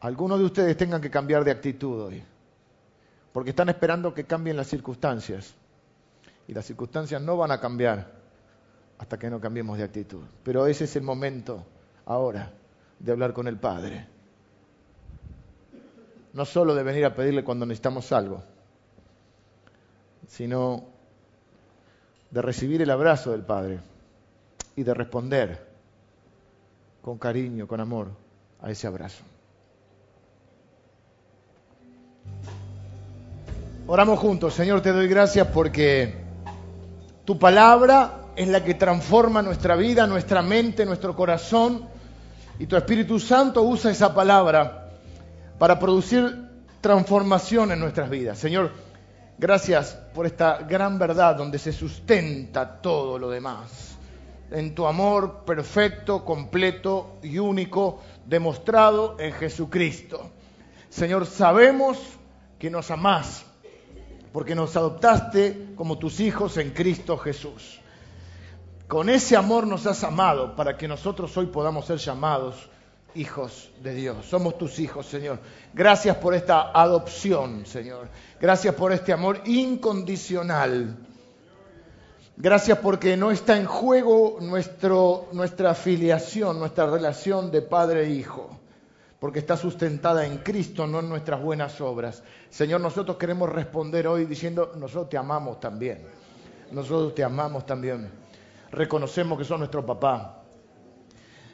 algunos de ustedes tengan que cambiar de actitud hoy, porque están esperando que cambien las circunstancias. Y las circunstancias no van a cambiar hasta que no cambiemos de actitud. Pero ese es el momento ahora de hablar con el Padre. No solo de venir a pedirle cuando necesitamos algo, sino de recibir el abrazo del Padre y de responder con cariño, con amor a ese abrazo. Oramos juntos, Señor, te doy gracias porque tu palabra es la que transforma nuestra vida, nuestra mente, nuestro corazón, y tu Espíritu Santo usa esa palabra para producir transformación en nuestras vidas. Señor, gracias por esta gran verdad donde se sustenta todo lo demás. En tu amor perfecto, completo y único, demostrado en Jesucristo. Señor, sabemos que nos amás porque nos adoptaste como tus hijos en Cristo Jesús. Con ese amor nos has amado para que nosotros hoy podamos ser llamados hijos de Dios. Somos tus hijos, Señor. Gracias por esta adopción, Señor. Gracias por este amor incondicional. Gracias porque no está en juego nuestra afiliación, nuestra relación de padre e hijo porque está sustentada en Cristo, no en nuestras buenas obras. Señor, nosotros queremos responder hoy diciendo, nosotros te amamos también, nosotros te amamos también. Reconocemos que sos nuestro papá,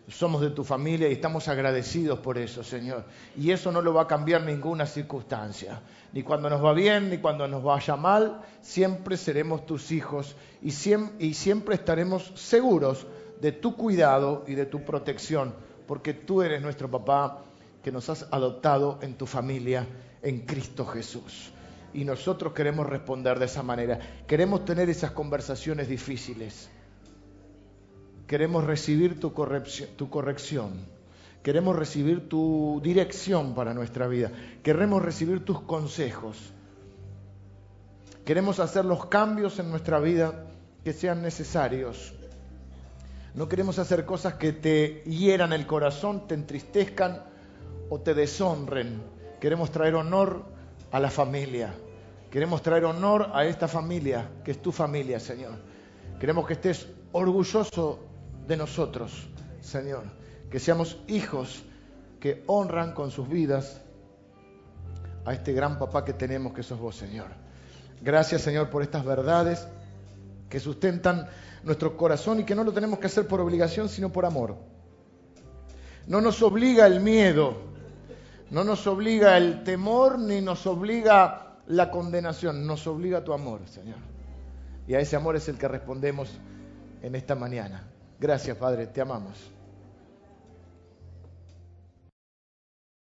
somos de tu familia y estamos agradecidos por eso, Señor. Y eso no lo va a cambiar ninguna circunstancia. Ni cuando nos va bien, ni cuando nos vaya mal, siempre seremos tus hijos y siempre, y siempre estaremos seguros de tu cuidado y de tu protección, porque tú eres nuestro papá que nos has adoptado en tu familia en Cristo Jesús. Y nosotros queremos responder de esa manera. Queremos tener esas conversaciones difíciles. Queremos recibir tu corrección, tu corrección. Queremos recibir tu dirección para nuestra vida. Queremos recibir tus consejos. Queremos hacer los cambios en nuestra vida que sean necesarios. No queremos hacer cosas que te hieran el corazón, te entristezcan o te deshonren. Queremos traer honor a la familia. Queremos traer honor a esta familia, que es tu familia, Señor. Queremos que estés orgulloso de nosotros, Señor. Que seamos hijos que honran con sus vidas a este gran papá que tenemos, que sos vos, Señor. Gracias, Señor, por estas verdades que sustentan nuestro corazón y que no lo tenemos que hacer por obligación, sino por amor. No nos obliga el miedo, no nos obliga el temor ni nos obliga la condenación, nos obliga tu amor, Señor. Y a ese amor es el que respondemos en esta mañana. Gracias, Padre, te amamos.